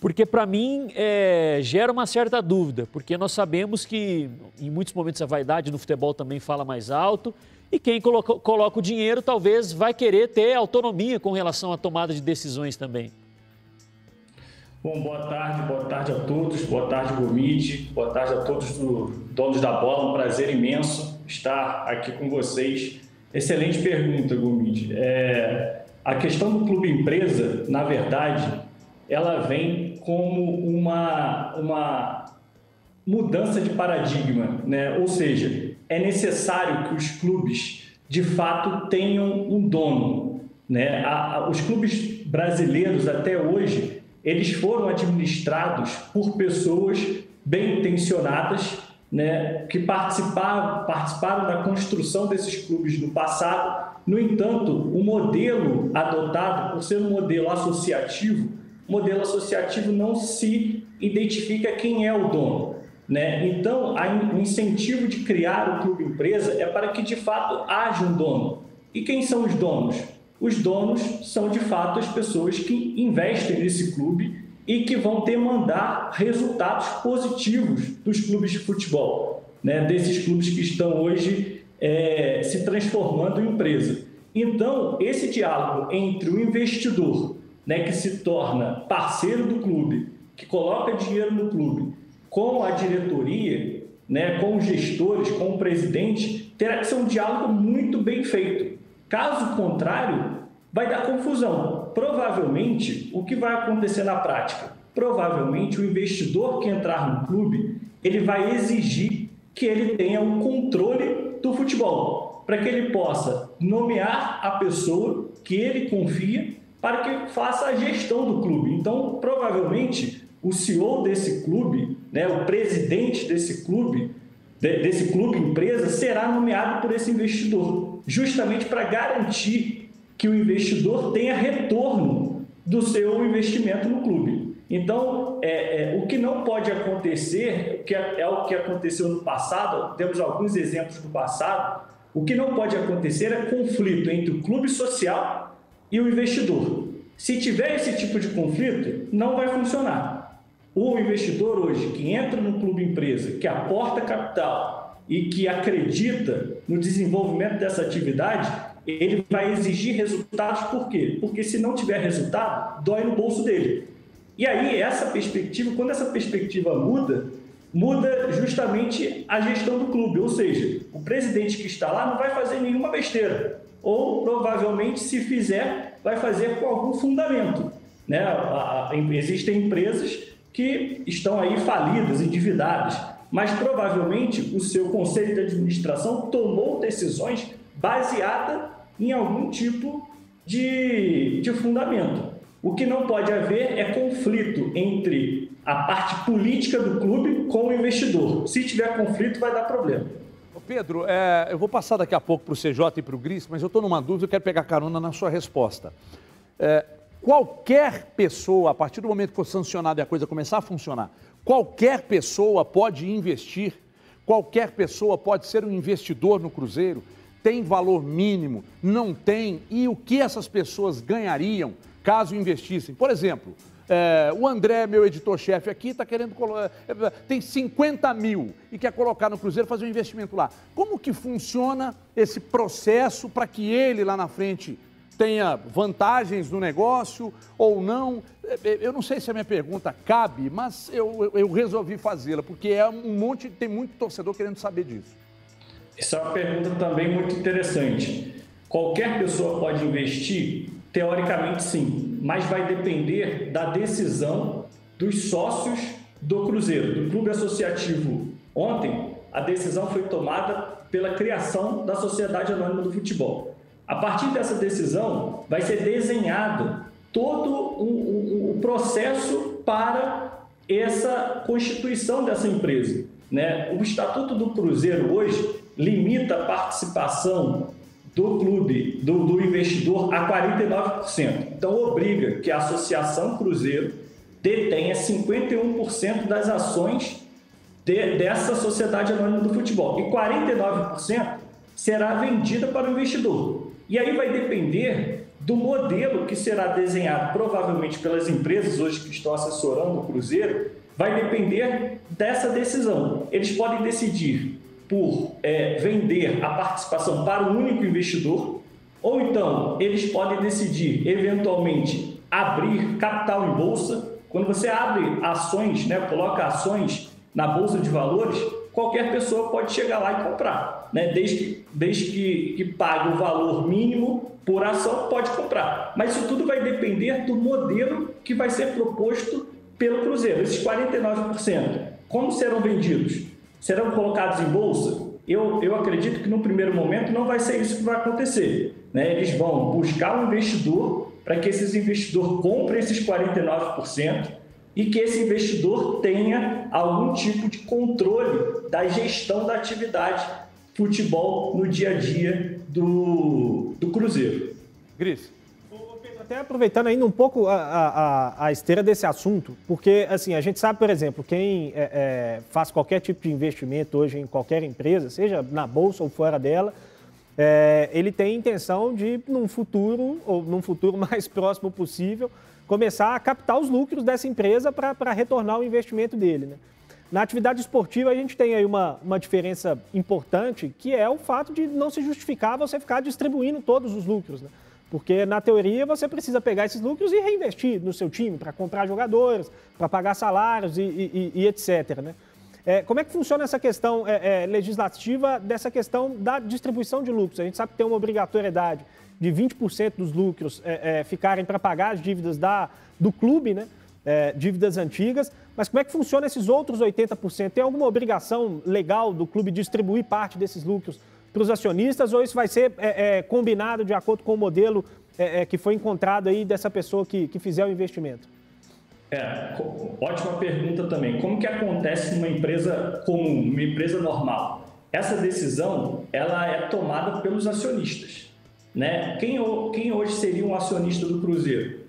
porque para mim é, gera uma certa dúvida, porque nós sabemos que em muitos momentos a vaidade no futebol também fala mais alto e quem coloca, coloca o dinheiro talvez vai querer ter autonomia com relação à tomada de decisões também. Bom, boa tarde, boa tarde a todos, boa tarde Gomide, boa tarde a todos os donos da bola, um prazer imenso estar aqui com vocês Excelente pergunta, Gomide. É, a questão do clube empresa, na verdade, ela vem como uma, uma mudança de paradigma, né? Ou seja, é necessário que os clubes de fato tenham um dono, né? A, a, os clubes brasileiros até hoje eles foram administrados por pessoas bem intencionadas, né? Que participaram participaram da construção desses clubes no passado. No entanto, o modelo adotado, por ser um modelo associativo, modelo associativo não se identifica quem é o dono. Né? Então, o incentivo de criar o clube empresa é para que de fato haja um dono. E quem são os donos? Os donos são de fato as pessoas que investem nesse clube e que vão demandar resultados positivos dos clubes de futebol, né? desses clubes que estão hoje é, se transformando em empresa. Então, esse diálogo entre o investidor, né, que se torna parceiro do clube, que coloca dinheiro no clube, com a diretoria, né, com os gestores, com o presidente, terá que ser um diálogo muito bem feito. Caso contrário, vai dar confusão. Provavelmente, o que vai acontecer na prática? Provavelmente o investidor que entrar no clube, ele vai exigir que ele tenha um controle do futebol, para que ele possa nomear a pessoa que ele confia para que faça a gestão do clube. Então, provavelmente, o CEO desse clube, né, o presidente desse clube, desse clube empresa, será nomeado por esse investidor, justamente para garantir que o investidor tenha retorno do seu investimento no clube. Então, é, é, o que não pode acontecer, que é, é, o que aconteceu no passado, temos alguns exemplos do passado, o que não pode acontecer é conflito entre o clube social e o investidor. Se tiver esse tipo de conflito, não vai funcionar. O investidor hoje que entra no clube empresa, que aporta capital e que acredita no desenvolvimento dessa atividade, ele vai exigir resultados por quê? Porque se não tiver resultado, dói no bolso dele. E aí, essa perspectiva, quando essa perspectiva muda, muda justamente a gestão do clube. Ou seja, o presidente que está lá não vai fazer nenhuma besteira. Ou provavelmente, se fizer, vai fazer com algum fundamento. Né? Existem empresas que estão aí falidas, endividadas, mas provavelmente o seu conselho de administração tomou decisões baseadas em algum tipo de, de fundamento. O que não pode haver é conflito entre a parte política do clube com o investidor. Se tiver conflito, vai dar problema. Pedro, é, eu vou passar daqui a pouco para o CJ e para o Gris, mas eu estou numa dúvida, eu quero pegar carona na sua resposta. É, Qualquer pessoa, a partir do momento que for sancionado e a coisa começar a funcionar, qualquer pessoa pode investir, qualquer pessoa pode ser um investidor no Cruzeiro, tem valor mínimo, não tem, e o que essas pessoas ganhariam caso investissem? Por exemplo, é, o André, meu editor-chefe aqui, está querendo colocar. É, tem 50 mil e quer colocar no Cruzeiro, fazer um investimento lá. Como que funciona esse processo para que ele lá na frente tenha vantagens no negócio ou não. É, é, eu não sei se a minha pergunta cabe, mas eu, eu resolvi fazê-la, porque é um monte, tem muito torcedor querendo saber disso. Essa é uma pergunta também muito interessante. Qualquer pessoa pode investir? Teoricamente, sim, mas vai depender da decisão dos sócios do Cruzeiro, do Clube Associativo. Ontem, a decisão foi tomada pela criação da Sociedade Anônima do Futebol. A partir dessa decisão, vai ser desenhado todo o, processo para essa constituição dessa empresa. Né? O Estatuto do Cruzeiro hoje limita a participação do clube, do, do investidor, a 49%. Então, obriga que a Associação Cruzeiro detenha 51% das ações de, dessa sociedade anônima do futebol. E 49% será vendida para o investidor. E aí vai depender do modelo que será desenhado, provavelmente pelas empresas hoje que estão assessorando o Cruzeiro, vai depender dessa decisão. Eles podem decidir por é, vender a participação para um único investidor, ou então eles podem decidir, eventualmente, abrir capital em bolsa. Quando você abre ações, né, coloca ações na bolsa de valores, qualquer pessoa pode chegar lá e comprar, né? Desde que, desde que, que pague o valor mínimo por ação, pode comprar. Mas isso tudo vai depender do modelo que vai ser proposto pelo Cruzeiro. Esses 49%, como serão vendidos? Serão colocados em bolsa? Eu, eu acredito que no primeiro momento não vai ser isso que vai acontecer. Né? Eles vão buscar um investidor para que esses investidores comprem esses 49% e que esse investidor tenha algum tipo de controle da gestão da atividade futebol no dia a dia do, do Cruzeiro. Gris. Até aproveitando ainda um pouco a, a, a, esteira desse assunto, porque assim, a gente sabe, por exemplo, quem é, é, faz qualquer tipo de investimento hoje em qualquer empresa, seja na bolsa ou fora dela, é, ele tem intenção de, num futuro, ou num futuro *laughs* mais próximo possível, começar a captar os lucros dessa empresa para retornar o investimento dele. Né? Na atividade esportiva, a gente tem aí uma, uma diferença importante, que é o fato de não se justificar você ficar distribuindo todos os lucros. Né? Porque, na teoria, você precisa pegar esses lucros e reinvestir no seu time para comprar jogadores, para pagar salários e, e, e etc. Né? É, como é que funciona essa questão é, é, legislativa dessa questão da distribuição de lucros? A gente sabe que tem uma obrigatoriedade de 20% dos lucros é, é, ficarem para pagar as dívidas da, do clube, né? É, dívidas antigas. Mas como é que funciona esses outros 80%? Tem alguma obrigação legal do clube distribuir parte desses lucros para os acionistas ou isso vai ser é, é, combinado de acordo com o modelo é, que foi encontrado aí dessa pessoa que, que fizer o investimento? É, ótima pergunta também. Como que acontece numa empresa comum, uma empresa normal? Essa decisão ela é tomada pelos acionistas. Né? Quem, quem hoje seria um acionista do Cruzeiro?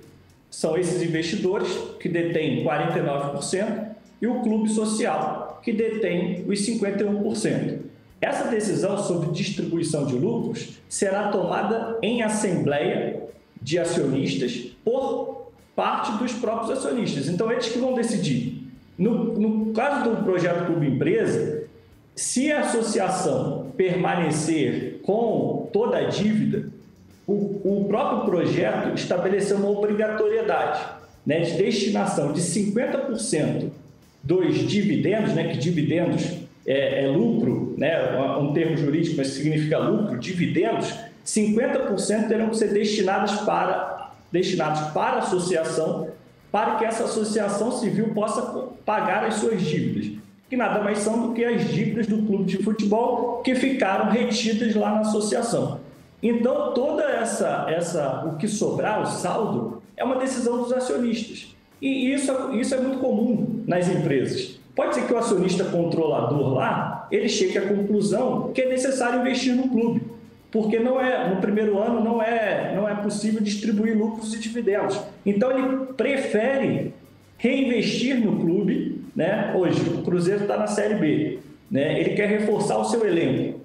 São esses investidores que detêm 49% e o clube social que detém os 51%. Essa decisão sobre distribuição de lucros será tomada em assembleia de acionistas por parte dos próprios acionistas. Então, eles que vão decidir. No, no caso do projeto Clube Empresa, se a associação permanecer com toda a dívida, o, o próprio projeto estabeleceu uma obrigatoriedade né, de destinação de 50% dos dividendos, né, que dividendos é, é, lucro, né, um termo jurídico, mas significa lucro, dividendos, 50% terão que ser destinados para, destinados para a associação, para que essa associação civil possa pagar as suas dívidas, que nada mais são do que as dívidas do clube de futebol que ficaram retidas lá na associação. Então, toda essa, essa, o que sobrar, o saldo, é uma decisão dos acionistas. E isso, isso é muito comum nas empresas. Pode ser que o acionista controlador lá, ele chegue à conclusão que é necessário investir no clube, porque não é no primeiro ano não é não é possível distribuir lucros e dividendos. Então ele prefere reinvestir no clube, né? Hoje o Cruzeiro está na Série B, né? Ele quer reforçar o seu elenco.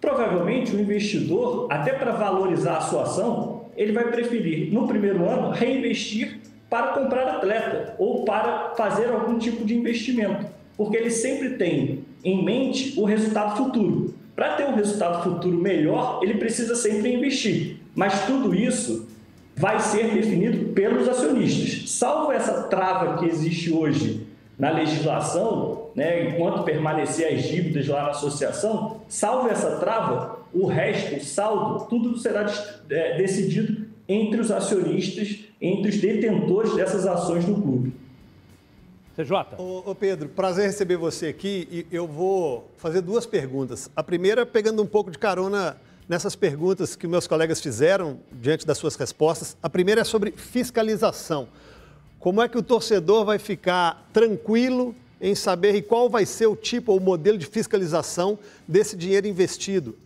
Provavelmente o investidor, até para valorizar a sua ação, ele vai preferir, no primeiro ano, reinvestir para comprar atleta ou para fazer algum tipo de investimento, porque ele sempre tem em mente o resultado futuro. Para ter um resultado futuro melhor, ele precisa sempre investir. Mas tudo isso vai ser definido pelos acionistas. Salvo essa trava que existe hoje na legislação, né, enquanto permanecer as dívidas lá na associação, salvo essa trava, o resto, o saldo, tudo será é, decidido entre os acionistas, entre os detentores dessas ações do clube. CJ. Ô, ô Pedro, prazer receber você aqui e eu vou fazer duas perguntas. A primeira, pegando um pouco de carona nessas perguntas que meus colegas fizeram diante das suas respostas. A primeira é sobre fiscalização. Como é que o torcedor vai ficar tranquilo em saber qual vai ser o tipo ou modelo de fiscalização desse dinheiro investido?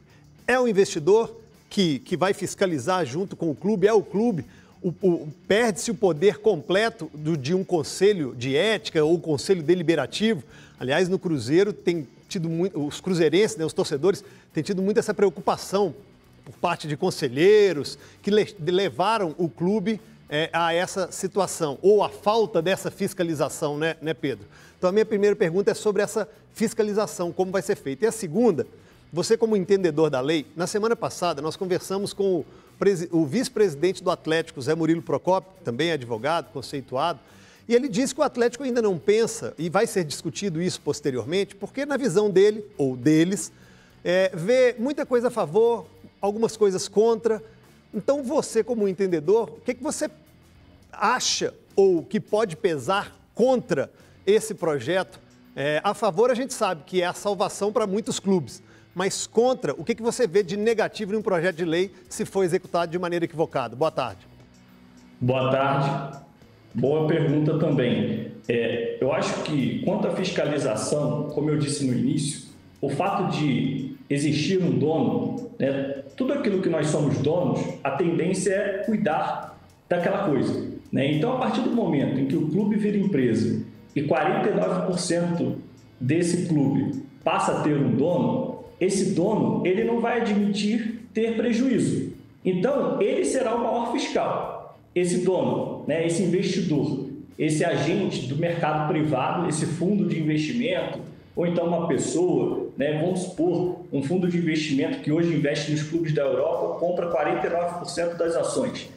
É o investidor que, que vai fiscalizar junto com o clube? É o clube? Perde-se o poder completo do, de um conselho de ética ou conselho deliberativo? Aliás, no Cruzeiro tem tido muito, os cruzeirenses, né, os torcedores, têm tido muito essa preocupação por parte de conselheiros que le, levaram o clube é, a essa situação, ou a falta dessa fiscalização, né, né, Pedro? Então, a minha primeira pergunta é sobre essa fiscalização, como vai ser feita. E a segunda, você como entendedor da lei, na semana passada nós conversamos com o, o vice-presidente do Atlético, Zé Murilo Procópio, também advogado, conceituado, E ele disse que o Atlético ainda não pensa, e vai ser discutido isso posteriormente, porque na visão dele, ou deles, é, vê muita coisa a favor, algumas coisas contra. Então você, como entendedor, o que, que você acha ou que pode pesar contra esse projeto? É, a favor, a gente sabe que é a salvação para muitos clubes, mas contra, o que, você vê de negativo em um projeto de lei se for executado de maneira equivocada? Boa tarde. Boa tarde. Boa pergunta também. É, eu acho que, quanto à fiscalização, como eu disse no início, o fato de existir um dono, né, tudo aquilo que nós somos donos, a tendência é cuidar daquela coisa. Né? Então, a partir do momento em que o clube vira empresa e 49% desse clube passa a ter um dono, esse dono ele não vai admitir ter prejuízo. Então, ele será o maior fiscal. Esse dono, né, esse investidor, esse agente do mercado privado, esse fundo de investimento, ou então uma pessoa, né, vamos supor, um fundo de investimento que hoje investe nos clubes da Europa, compra 49% das ações.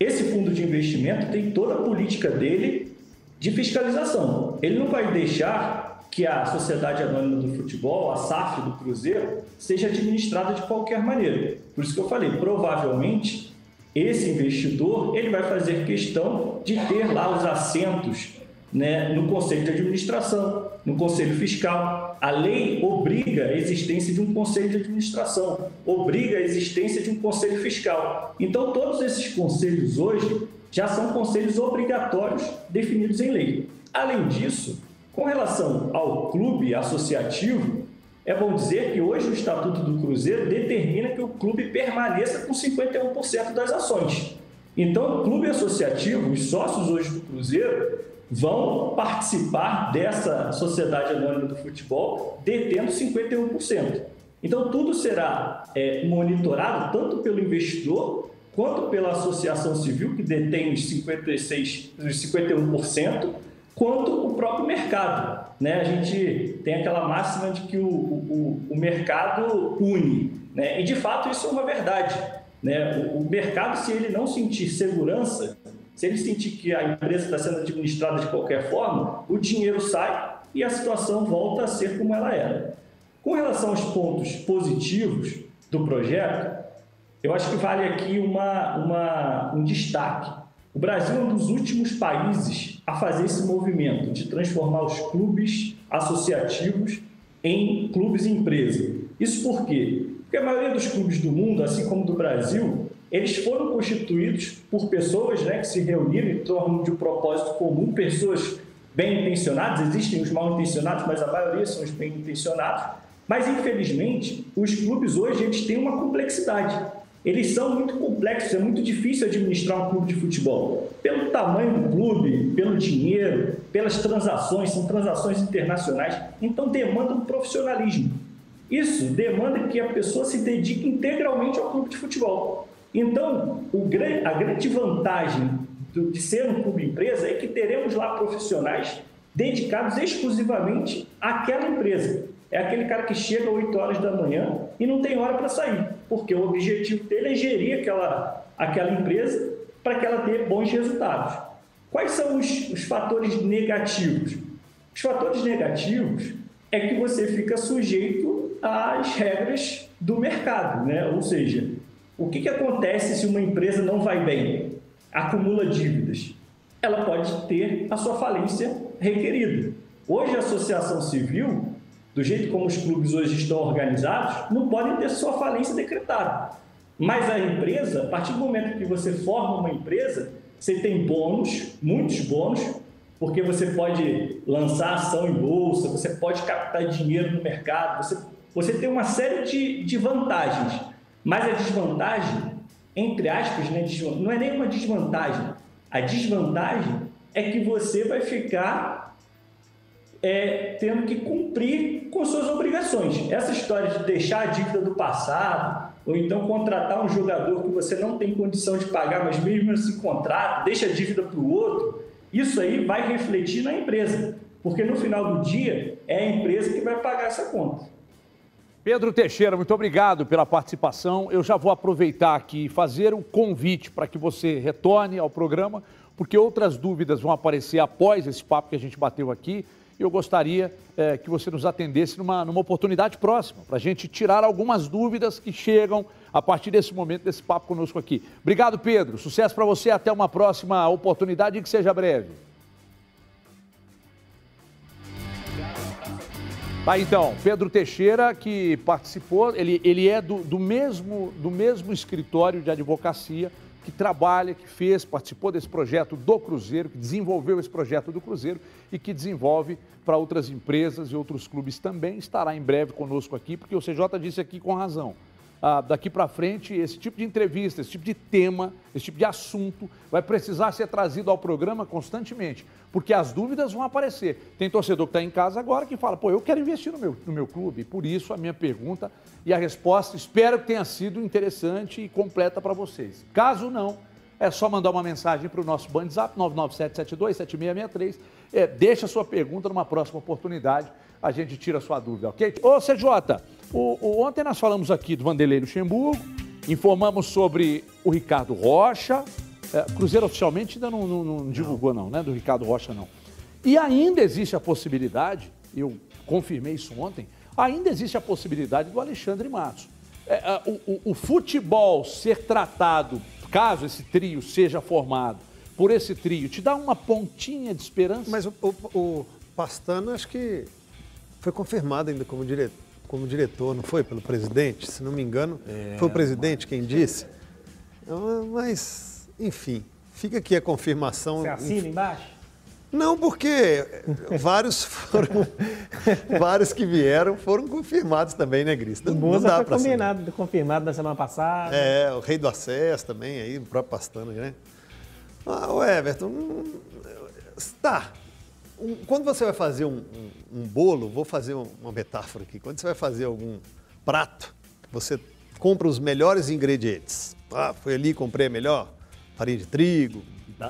Esse fundo de investimento tem toda a política dele de fiscalização. Ele não vai deixar que a Sociedade Anônima do Futebol, a SAF do Cruzeiro, seja administrada de qualquer maneira. Por isso que eu falei, provavelmente esse investidor ele vai fazer questão de ter lá os assentos né, no conselho de administração, no conselho fiscal. A lei obriga a existência de um conselho de administração, obriga a existência de um conselho fiscal. Então, todos esses conselhos hoje já são conselhos obrigatórios definidos em lei. Além disso, com relação ao clube associativo, é bom dizer que hoje o Estatuto do Cruzeiro determina que o clube permaneça com 51% das ações. Então, o clube associativo, os sócios hoje do Cruzeiro, vão participar dessa sociedade anônima do futebol detendo 51%. Então, tudo será é, monitorado tanto pelo investidor quanto pela associação civil, que detém os, 56, os 51%, quanto o próprio mercado. Né? A gente tem aquela máxima de que o, o, o mercado une. Né? E, de fato, isso é uma verdade. Né? O, o mercado, se ele não sentir segurança se ele sentir que a empresa está sendo administrada de qualquer forma, o dinheiro sai e a situação volta a ser como ela era. Com relação aos pontos positivos do projeto, eu acho que vale aqui uma, uma, um destaque. O Brasil é um dos últimos países a fazer esse movimento de transformar os clubes associativos em clubes empresa. Isso por quê? Porque a maioria dos clubes do mundo, assim como do Brasil, eles foram constituídos por pessoas né, que se reuniram em torno de um propósito comum, pessoas bem intencionadas, existem os mal intencionados, mas a maioria são os bem intencionados. Mas, infelizmente, os clubes hoje eles têm uma complexidade. Eles são muito complexos, é muito difícil administrar um clube de futebol. Pelo tamanho do clube, pelo dinheiro, pelas transações, são transações internacionais, então demanda um profissionalismo. Isso demanda que a pessoa se dedique integralmente ao clube de futebol. Então, o, a grande vantagem de ser um clube empresa é que teremos lá profissionais dedicados exclusivamente àquela empresa. É aquele cara que chega às 8 horas da manhã e não tem hora para sair, porque o objetivo dele é gerir aquela, aquela empresa para que ela tenha bons resultados. Quais são os, os fatores negativos? Os fatores negativos é que você fica sujeito às regras do mercado, né? ou seja, o que, que acontece se uma empresa não vai bem? Acumula dívidas. Ela pode ter a sua falência requerida. Hoje, a associação civil, do jeito como os clubes hoje estão organizados, não podem ter sua falência decretada. Mas a empresa, a partir do momento que você forma uma empresa, você tem bônus, muitos bônus, porque você pode lançar ação em bolsa, você pode captar dinheiro no mercado, você, você tem uma série de, de vantagens. Mas a desvantagem, entre aspas, né, não é nenhuma desvantagem. A desvantagem é que você vai ficar é, tendo que cumprir com suas obrigações. Essa história de deixar a dívida do passado, ou então contratar um jogador que você não tem condição de pagar, mas mesmo assim contrata, deixa a dívida para o outro, isso aí vai refletir na empresa, porque no final do dia é a empresa que vai pagar essa conta. Pedro Teixeira, muito obrigado pela participação. Eu já vou aproveitar aqui e fazer um convite para que você retorne ao programa porque outras dúvidas vão aparecer após esse papo que a gente bateu aqui. Eu gostaria eh, que você nos atendesse numa, numa oportunidade próxima, para a gente tirar algumas dúvidas que chegam a partir desse momento, desse papo conosco aqui. Obrigado, Pedro. Sucesso para você. Até uma próxima oportunidade e que seja breve. Tá, então, Pedro Teixeira, que participou, ele, ele é do, do, mesmo, do mesmo escritório de advocacia que trabalha, que fez, participou desse projeto do Cruzeiro, que desenvolveu esse projeto do Cruzeiro e que desenvolve para outras empresas e outros clubes também. Estará em breve conosco aqui, porque o CJ disse aqui com razão ah, daqui para frente, esse tipo de entrevista, esse tipo de tema, esse tipo de assunto vai precisar ser trazido ao programa constantemente, porque as dúvidas vão aparecer. Tem torcedor que está em casa agora que fala, pô, eu quero investir no meu, no meu clube, por isso a minha pergunta e a resposta espero que tenha sido interessante e completa para vocês. Caso não, é só mandar uma mensagem para o nosso WhatsApp 997727663. É, deixa a sua pergunta numa próxima oportunidade, a gente tira a sua dúvida, ok? Ô, CJ, o, o, ontem nós falamos aqui do Vanderlei Luxemburgo, informamos sobre o Ricardo Rocha. É, Cruzeiro oficialmente ainda não, não, não divulgou, não, né? Do Ricardo Rocha, não. E ainda existe a possibilidade, eu confirmei isso ontem, ainda existe a possibilidade do Alexandre Matos. É, é, o, o, o futebol ser tratado, caso esse trio seja formado, por esse trio, te dá uma pontinha de esperança? Mas o, o, o Pastana, acho que foi confirmado ainda como diretor como diretor, não foi? Pelo presidente, se não me engano. É, foi o presidente quem disse. Mas, enfim, fica aqui a confirmação. Você assina embaixo? Não, porque vários foram. *laughs* vários que vieram foram confirmados também, né, Gris? Não, o Boza não dá foi combinado, confirmado na semana passada. É, o rei do acesso também, aí, o próprio Pastano, né? Ah, o Everton. Hum, tá, quando você vai fazer um, um, um, bolo, vou fazer uma metáfora aqui. Quando você vai fazer algum prato, você compra os melhores ingredientes. Ah, foi ali, comprei a melhor farinha de trigo,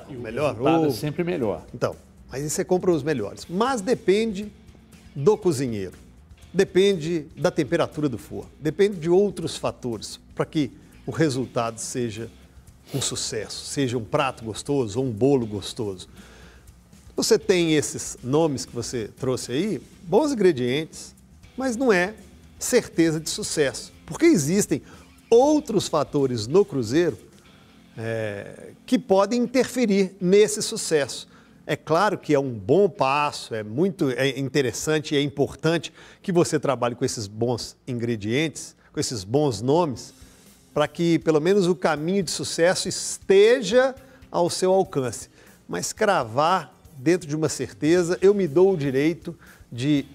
o melhor é ovo. É sempre melhor. Então, aí você compra os melhores. Mas depende do cozinheiro. Depende da temperatura do forno. Depende de outros fatores para que o resultado seja um sucesso, seja um prato gostoso ou um bolo gostoso. Você tem esses nomes que você trouxe aí, bons ingredientes, mas não é certeza de sucesso, porque existem outros fatores no Cruzeiro é, que podem interferir nesse sucesso. É claro que é um bom passo, é muito é interessante e é importante que você trabalhe com esses bons ingredientes, com esses bons nomes, para que pelo menos o caminho de sucesso esteja ao seu alcance. Mas cravar dentro de uma certeza, eu me dou o direito de,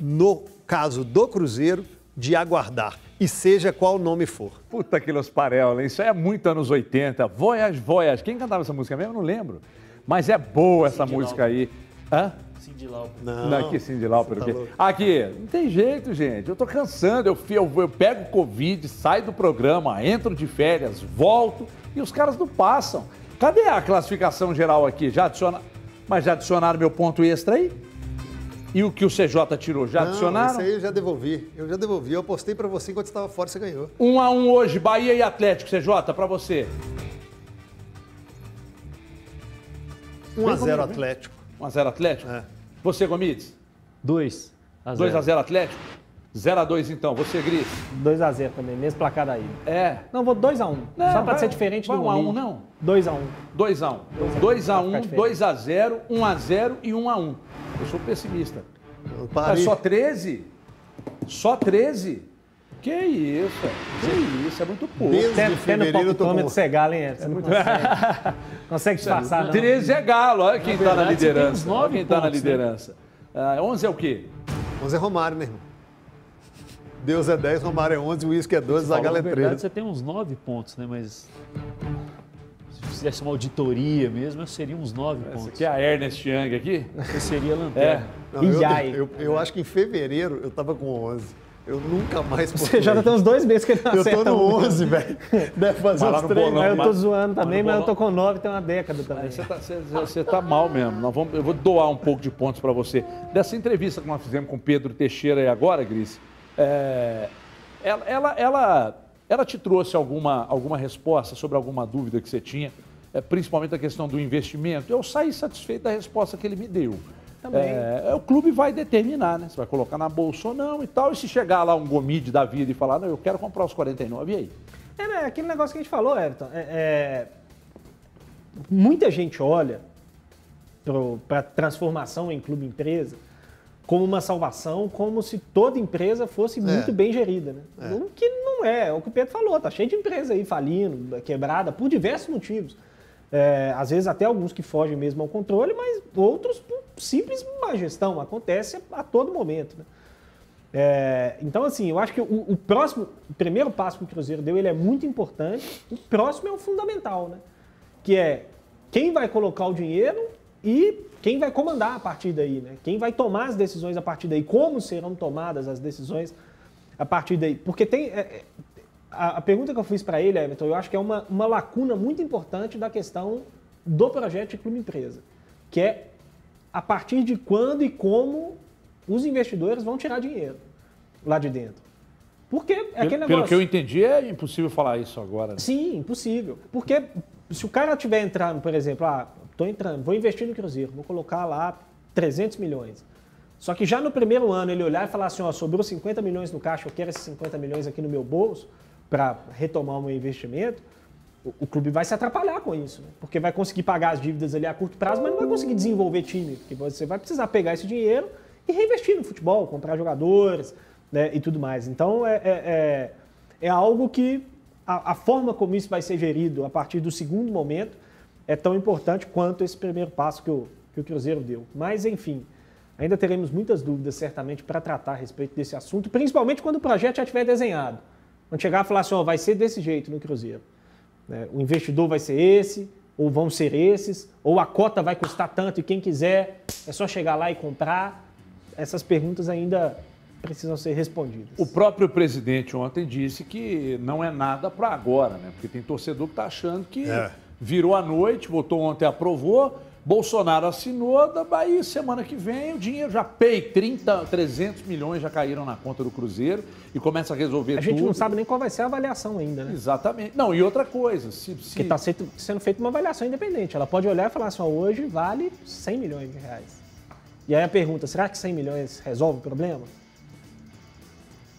no caso do Cruzeiro, de aguardar. E seja qual nome for. Puta que los parel, isso é muito anos 80. Voyage, Voyage. Quem cantava essa música mesmo? Eu não lembro. Mas é boa essa Cindy música Lauper. aí. Hã? Cindy Lauper. Não, não aqui Cindy Lauper. Tá aqui, não tem jeito, gente. Eu tô cansando. Eu, eu, eu pego Covid, saio do programa, entro de férias, volto e os caras não passam. Cadê a classificação geral aqui? Já adiciona. Mas já adicionaram meu ponto extra aí? E o que o CJ tirou, já Não, adicionaram? Isso aí eu já devolvi. Eu já devolvi. Eu apostei para você enquanto estava fora, você ganhou. Um a um hoje, Bahia e Atlético, CJ, para você. 1 a 0 Atlético. 1 a 0 Atlético? É. Você, Gomides? 2 a 0. 2 a 0 Atlético? 0x2 então, você, Gris? 2x0 também, mesmo placar daí. É. Não, vou 2x1. Só pra ser diferente vai do 1x1 não? 2x1. 2x1. 2x1, 2x0, 1x0 e 1x1. Eu sou pessimista. É só 13? Só 13? Que isso, que isso, é muito pouco. Desde Até, fevereiro no palpitômetro você é galo, hein, Você é muito consegue, *laughs* consegue disfarçar, não. 13 é galo, olha quem está na liderança. Olha quem está na né? liderança. Né? Uh, 11 é o quê? 11 é Romário, meu irmão. Deus é 10, Romário é 11, o Uísque é 12, Zagallo é 13. verdade, você tem uns 9 pontos, né? Mas se fizesse uma auditoria mesmo, seria uns 9 pontos. Essa aqui é a Ernest Young aqui? Você seria lanterna. É. Não, eu, eu, eu, acho que em fevereiro eu tava com 11. Eu nunca mais Você já tem uns dois meses que ele não Eu tô no 11, velho. *laughs* Deve fazer uns três. Bolão, eu tô zoando também, mas eu tô com 9, tem uma década também. Você tá, você, você tá mal mesmo. Nós vamos, eu vou doar um pouco de pontos para você. Dessa entrevista que nós fizemos com Pedro Teixeira e agora, Gris, é, ela, ela, ela, ela, te trouxe alguma, alguma resposta sobre alguma dúvida que você tinha? é, principalmente a questão do investimento, eu saí satisfeito da resposta que ele me deu. Também. É, o clube vai determinar, né? Se vai colocar na bolsa ou não e tal. E se chegar lá um gomide da vida e falar, não, eu quero comprar os 49, e aí? É, né, aquele negócio que a gente falou, Everton. É, é, muita gente olha para a transformação em clube empresa como uma salvação, como se toda empresa fosse muito bem gerida, né? O que não é, é o que o Pedro falou, tá cheio de empresa aí falindo, quebrada, por diversos motivos. É, às vezes até alguns que fogem mesmo ao controle, mas outros por simples má gestão, acontece a todo momento. Né? É, então, assim, eu acho que o, o, próximo, o primeiro passo que o Cruzeiro deu, ele é muito importante. O próximo é o fundamental, né? Que é quem vai colocar o dinheiro e quem vai comandar a partir daí, né? Quem vai tomar as decisões a partir daí, como serão tomadas as decisões a partir daí. Porque tem. É, é a, a, pergunta que eu fiz para ele, Everton, eu acho que é uma, uma lacuna muito importante da questão do projeto de clube empresa, que é a partir de quando e como os investidores vão tirar dinheiro lá de dentro. Porque é aquele pelo, negócio. Pelo que eu entendi, é impossível falar isso agora. Né? Sim, impossível. Porque se o cara estiver entrando, por exemplo, ah, estou entrando, vou investir no Cruzeiro, vou colocar lá 300 milhões. Só que já no primeiro ano ele olhar e falar assim, ó, sobrou 50 milhões no caixa, eu quero esses 50 milhões aqui no meu bolso para retomar o meu investimento, o, o, clube vai se atrapalhar com isso, né? porque vai conseguir pagar as dívidas ali a curto prazo, mas não vai conseguir desenvolver time, porque você vai precisar pegar esse dinheiro e reinvestir no futebol, comprar jogadores né, e tudo mais. Então é, é, é, é algo que a, a, forma como isso vai ser gerido a partir do segundo momento é tão importante quanto esse primeiro passo que o, que o Cruzeiro deu. Mas, enfim, ainda teremos muitas dúvidas, certamente, para tratar a respeito desse assunto, principalmente quando o projeto já estiver desenhado. Quando chegar e falar assim, oh, vai ser desse jeito no Cruzeiro. Né? O investidor vai ser esse, ou vão ser esses, ou a cota vai custar tanto e quem quiser é só chegar lá e comprar. Essas perguntas ainda precisam ser respondidas. O próprio presidente ontem disse que não é nada para agora, né? Porque tem torcedor que está achando que é. Virou a noite, votou ontem, aprovou, Bolsonaro assinou, da Bahia, semana que vem o dinheiro já pei, 30, 300 milhões já caíram na conta do Cruzeiro e começa a resolver tudo. A gente não sabe nem qual vai ser a avaliação ainda, né? Exatamente. Não, e outra coisa, se... se... Porque está sendo feita uma avaliação independente. Ela pode olhar e falar assim, ó, hoje vale 100 milhões de reais. E aí a pergunta, será que 100 milhões resolve o problema?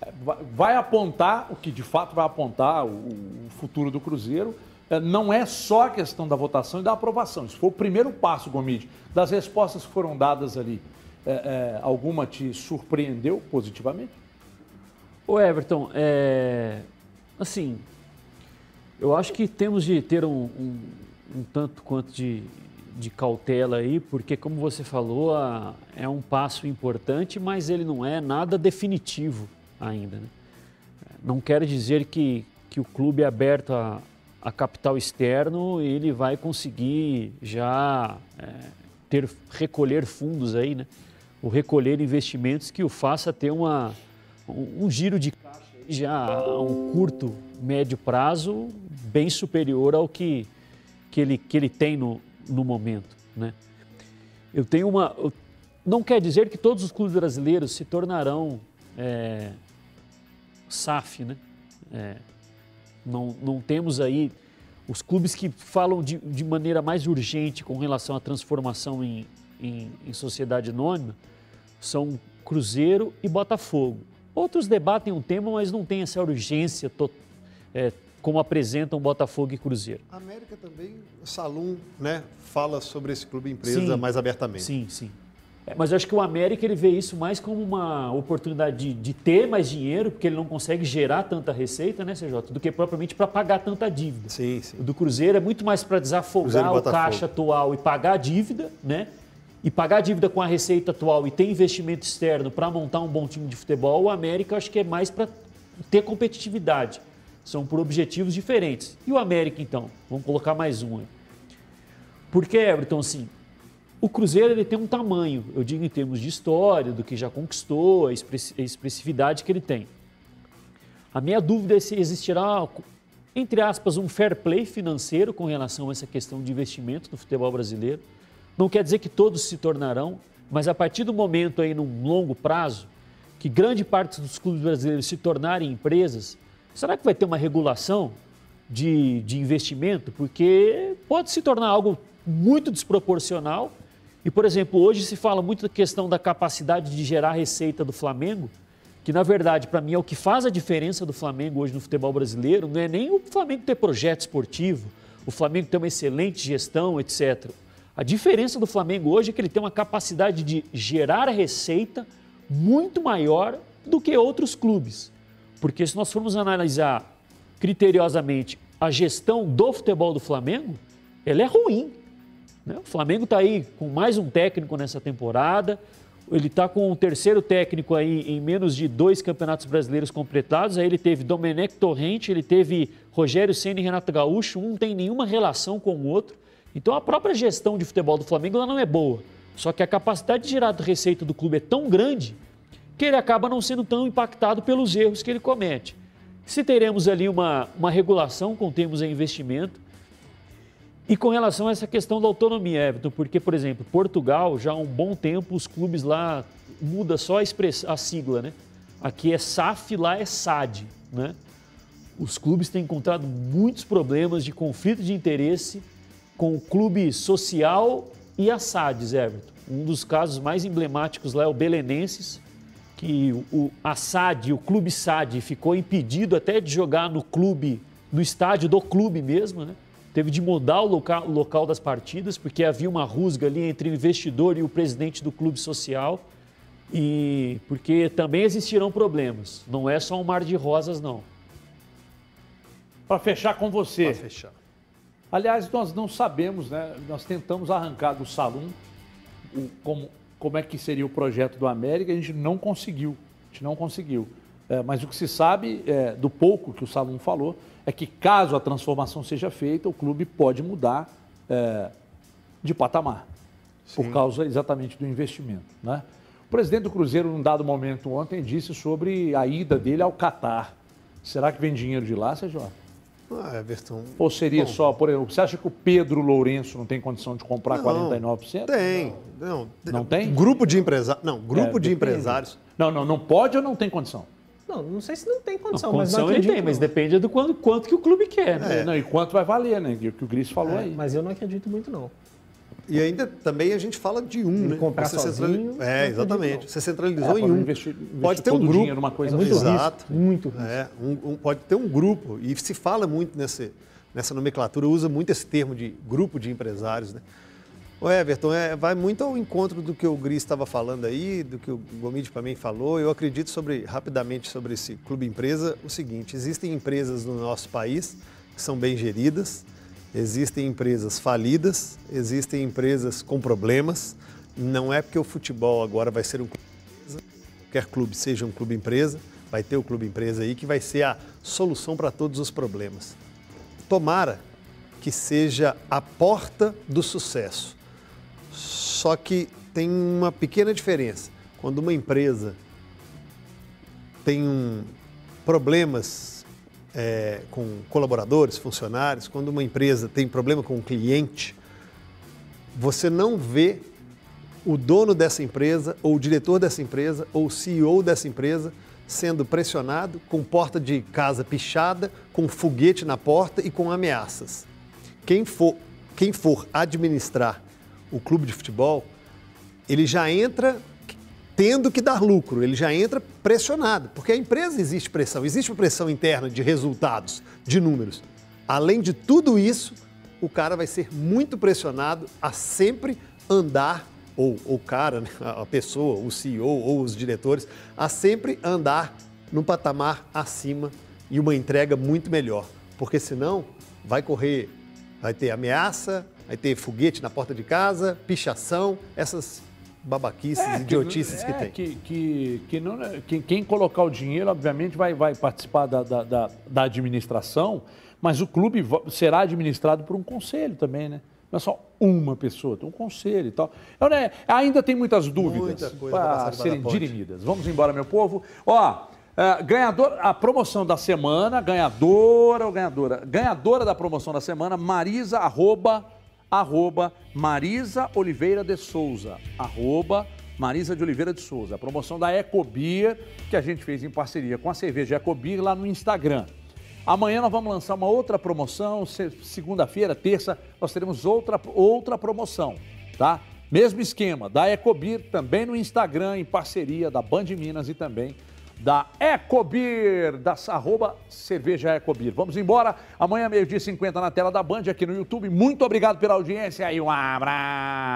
É, vai apontar, o que de fato vai apontar o futuro do Cruzeiro, não é só a questão da votação e da aprovação. Isso foi o primeiro passo, Gomide. Das respostas que foram dadas ali, é, é, alguma te surpreendeu positivamente? O Everton, é, assim, eu acho que temos de ter um, um, um tanto quanto de, de cautela aí, porque, como você falou, a, é um passo importante, mas ele não é nada definitivo ainda. Né? Não quero dizer que, que o clube é aberto a, a capital externo, ele vai conseguir já é, ter recolher fundos aí, né? O recolher investimentos que o faça ter uma, um, um giro de caixa já a um curto, médio prazo bem superior ao que, que, ele, que ele tem no, no momento, né? Eu tenho uma... Não quer dizer que todos os clubes brasileiros se tornarão é, SAF, né? É, não, não temos aí os clubes que falam de, de maneira mais urgente com relação à transformação em, em, em sociedade anônima são Cruzeiro e Botafogo. Outros debatem um tema, mas não tem essa urgência to, é, como apresentam Botafogo e Cruzeiro. A América também, Salum, né, fala sobre esse clube empresa sim, mais abertamente. Sim, sim. É, mas eu acho que o América ele vê isso mais como uma oportunidade de, de, ter mais dinheiro, porque ele não consegue gerar tanta receita, né, CJ, do que propriamente para pagar tanta dívida. Sim, sim. O do Cruzeiro é muito mais para desafogar o caixa atual e pagar a dívida, né? E pagar a dívida com a receita atual e ter investimento externo para montar um bom time de futebol, o América acho que é mais para ter competitividade. São por objetivos diferentes. E o América, então? Vamos colocar mais um. Porque, Everton, assim, o Cruzeiro ele tem um tamanho, eu digo em termos de história, do que já conquistou, a expressividade que ele tem. A minha dúvida é se existirá, entre aspas, um fair play financeiro com relação a essa questão de investimento no futebol brasileiro. Não quer dizer que todos se tornarão, mas a partir do momento aí, num longo prazo, que grande parte dos clubes brasileiros se tornarem empresas, será que vai ter uma regulação de, de investimento, porque pode se tornar algo muito desproporcional. E, por exemplo, hoje se fala muito da questão da capacidade de gerar receita do Flamengo, que na verdade, para mim, é o que faz a diferença do Flamengo hoje no futebol brasileiro, não é nem o Flamengo ter projeto esportivo, o Flamengo ter uma excelente gestão, etc. A diferença do Flamengo hoje é que ele tem uma capacidade de gerar receita muito maior do que outros clubes. Porque se nós formos analisar criteriosamente a gestão do futebol do Flamengo, ela é ruim. Né? O Flamengo está aí com mais um técnico nessa temporada, ele está com o terceiro técnico aí em menos de dois campeonatos brasileiros completados. Aí ele teve Domenech Torrente, ele teve Rogério Senna e Renato Gaúcho. Um não tem nenhuma relação com o outro. Então a própria gestão de futebol do Flamengo ela não é boa. Só que a capacidade de gerar receita do clube é tão grande que ele acaba não sendo tão impactado pelos erros que ele comete. Se teremos ali uma, uma regulação com termos de investimento, e com relação a essa questão da autonomia, Everton, porque, por exemplo, Portugal, já há um bom tempo, os clubes lá muda só a, express, a sigla, né? Aqui é SAF, lá é SAD, né? Os clubes têm encontrado muitos problemas de conflito de interesse com o clube social e a SADs, Everton. Um dos casos mais emblemáticos lá é o Belenenses, que o, SAD, o clube SAD, ficou impedido até de jogar no clube, no estádio do clube mesmo, né? Teve de mudar o local, o local das partidas, porque havia uma rusga ali entre o investidor e o presidente do clube social. E porque também existirão problemas. Não é só um mar de rosas, não. Para fechar com você. Para fechar. Aliás, nós não sabemos, né? Nós tentamos arrancar do salão o, como, como é que seria o projeto do América, a gente não conseguiu. A gente não conseguiu. É, mas o que se sabe, é, do pouco que o Salum falou, é que caso a transformação seja feita, o clube pode mudar é, de patamar, Sim. por causa exatamente do investimento. Né? O presidente do Cruzeiro, num dado momento ontem, disse sobre a ida dele ao Catar. Será que vem dinheiro de lá, Sérgio? Ah, Everton. Ou seria Bom, só, por exemplo, você acha que o Pedro Lourenço não tem condição de comprar não, 49%? Tem. Não, não tem? Grupo de empresários. Não, grupo é, de empresários. Não, não, não pode ou não tem condição? Não, não sei se não tem condição, não, mas condição não ele tem, mas depende do quanto, quanto que o clube quer. Né? É. Não, e quanto vai valer, né? O que o Gris falou é, aí. Mas eu não acredito muito, não. E ainda também a gente fala de um, de né? Comprar Você sozinho, É, exatamente. Você centralizou é, em um. Investir, investir pode ter um grupo. Numa coisa é muito Exato. Risco, muito risco. É, um, um, pode ter um grupo. E se fala muito nesse, nessa nomenclatura, usa muito esse termo de grupo de empresários, né? O Everton, é, vai muito ao encontro do que o Gris estava falando aí, do que o Gomide mim falou. Eu acredito sobre, rapidamente sobre esse clube empresa o seguinte: existem empresas no nosso país que são bem geridas, existem empresas falidas, existem empresas com problemas. Não é porque o futebol agora vai ser um clube empresa, qualquer clube seja um clube empresa, vai ter o clube empresa aí que vai ser a solução para todos os problemas. Tomara que seja a porta do sucesso só que tem uma pequena diferença. Quando uma empresa tem um, problemas é, com colaboradores, funcionários, quando uma empresa tem problema com o cliente, você não vê o dono dessa empresa, ou o diretor dessa empresa, ou o CEO dessa empresa sendo pressionado com porta de casa pichada, com foguete na porta e com ameaças. Quem for, quem for administrar o clube de futebol, ele já entra tendo que dar lucro, ele já entra pressionado, porque a empresa existe pressão, existe pressão interna de resultados, de números. Além de tudo isso, o cara vai ser muito pressionado a sempre andar, ou o cara, né, a pessoa, o CEO ou os diretores, a sempre andar no patamar acima e uma entrega muito melhor, porque senão vai correr, vai ter ameaça, Vai ter foguete na porta de casa, pichação, essas babaquices, é, idiotices que, é, que tem. Que, que, que não, é, que, quem colocar o dinheiro, obviamente, vai, vai participar da, da, da, da administração, mas o clube será administrado por um conselho também, né? Não é só uma pessoa, tem um conselho e tal. Eu, então, né, ainda tem muitas dúvidas para serem dirimidas. Vamos embora, meu povo. Ó, é, ganhador, a promoção da semana, ganhadora ou ganhadora? Ganhadora da promoção da semana, Marisa, arroba, arroba Marisa Oliveira de Souza, arroba Marisa de Oliveira de Souza. A promoção da Ecobia, que a gente fez em parceria com a cerveja Ecobia lá no Instagram. Amanhã nós vamos lançar uma outra promoção. Se- Segunda-feira, terça, nós teremos outra, outra promoção, tá? Mesmo esquema, da Ecobir, também no Instagram, em parceria da Band Minas e também da Ecobir, da arroba cerveja Ecobir. Vamos embora. Amanhã, meio-dia e 50 na tela da Band, aqui no YouTube. Muito obrigado pela audiência e um abraço.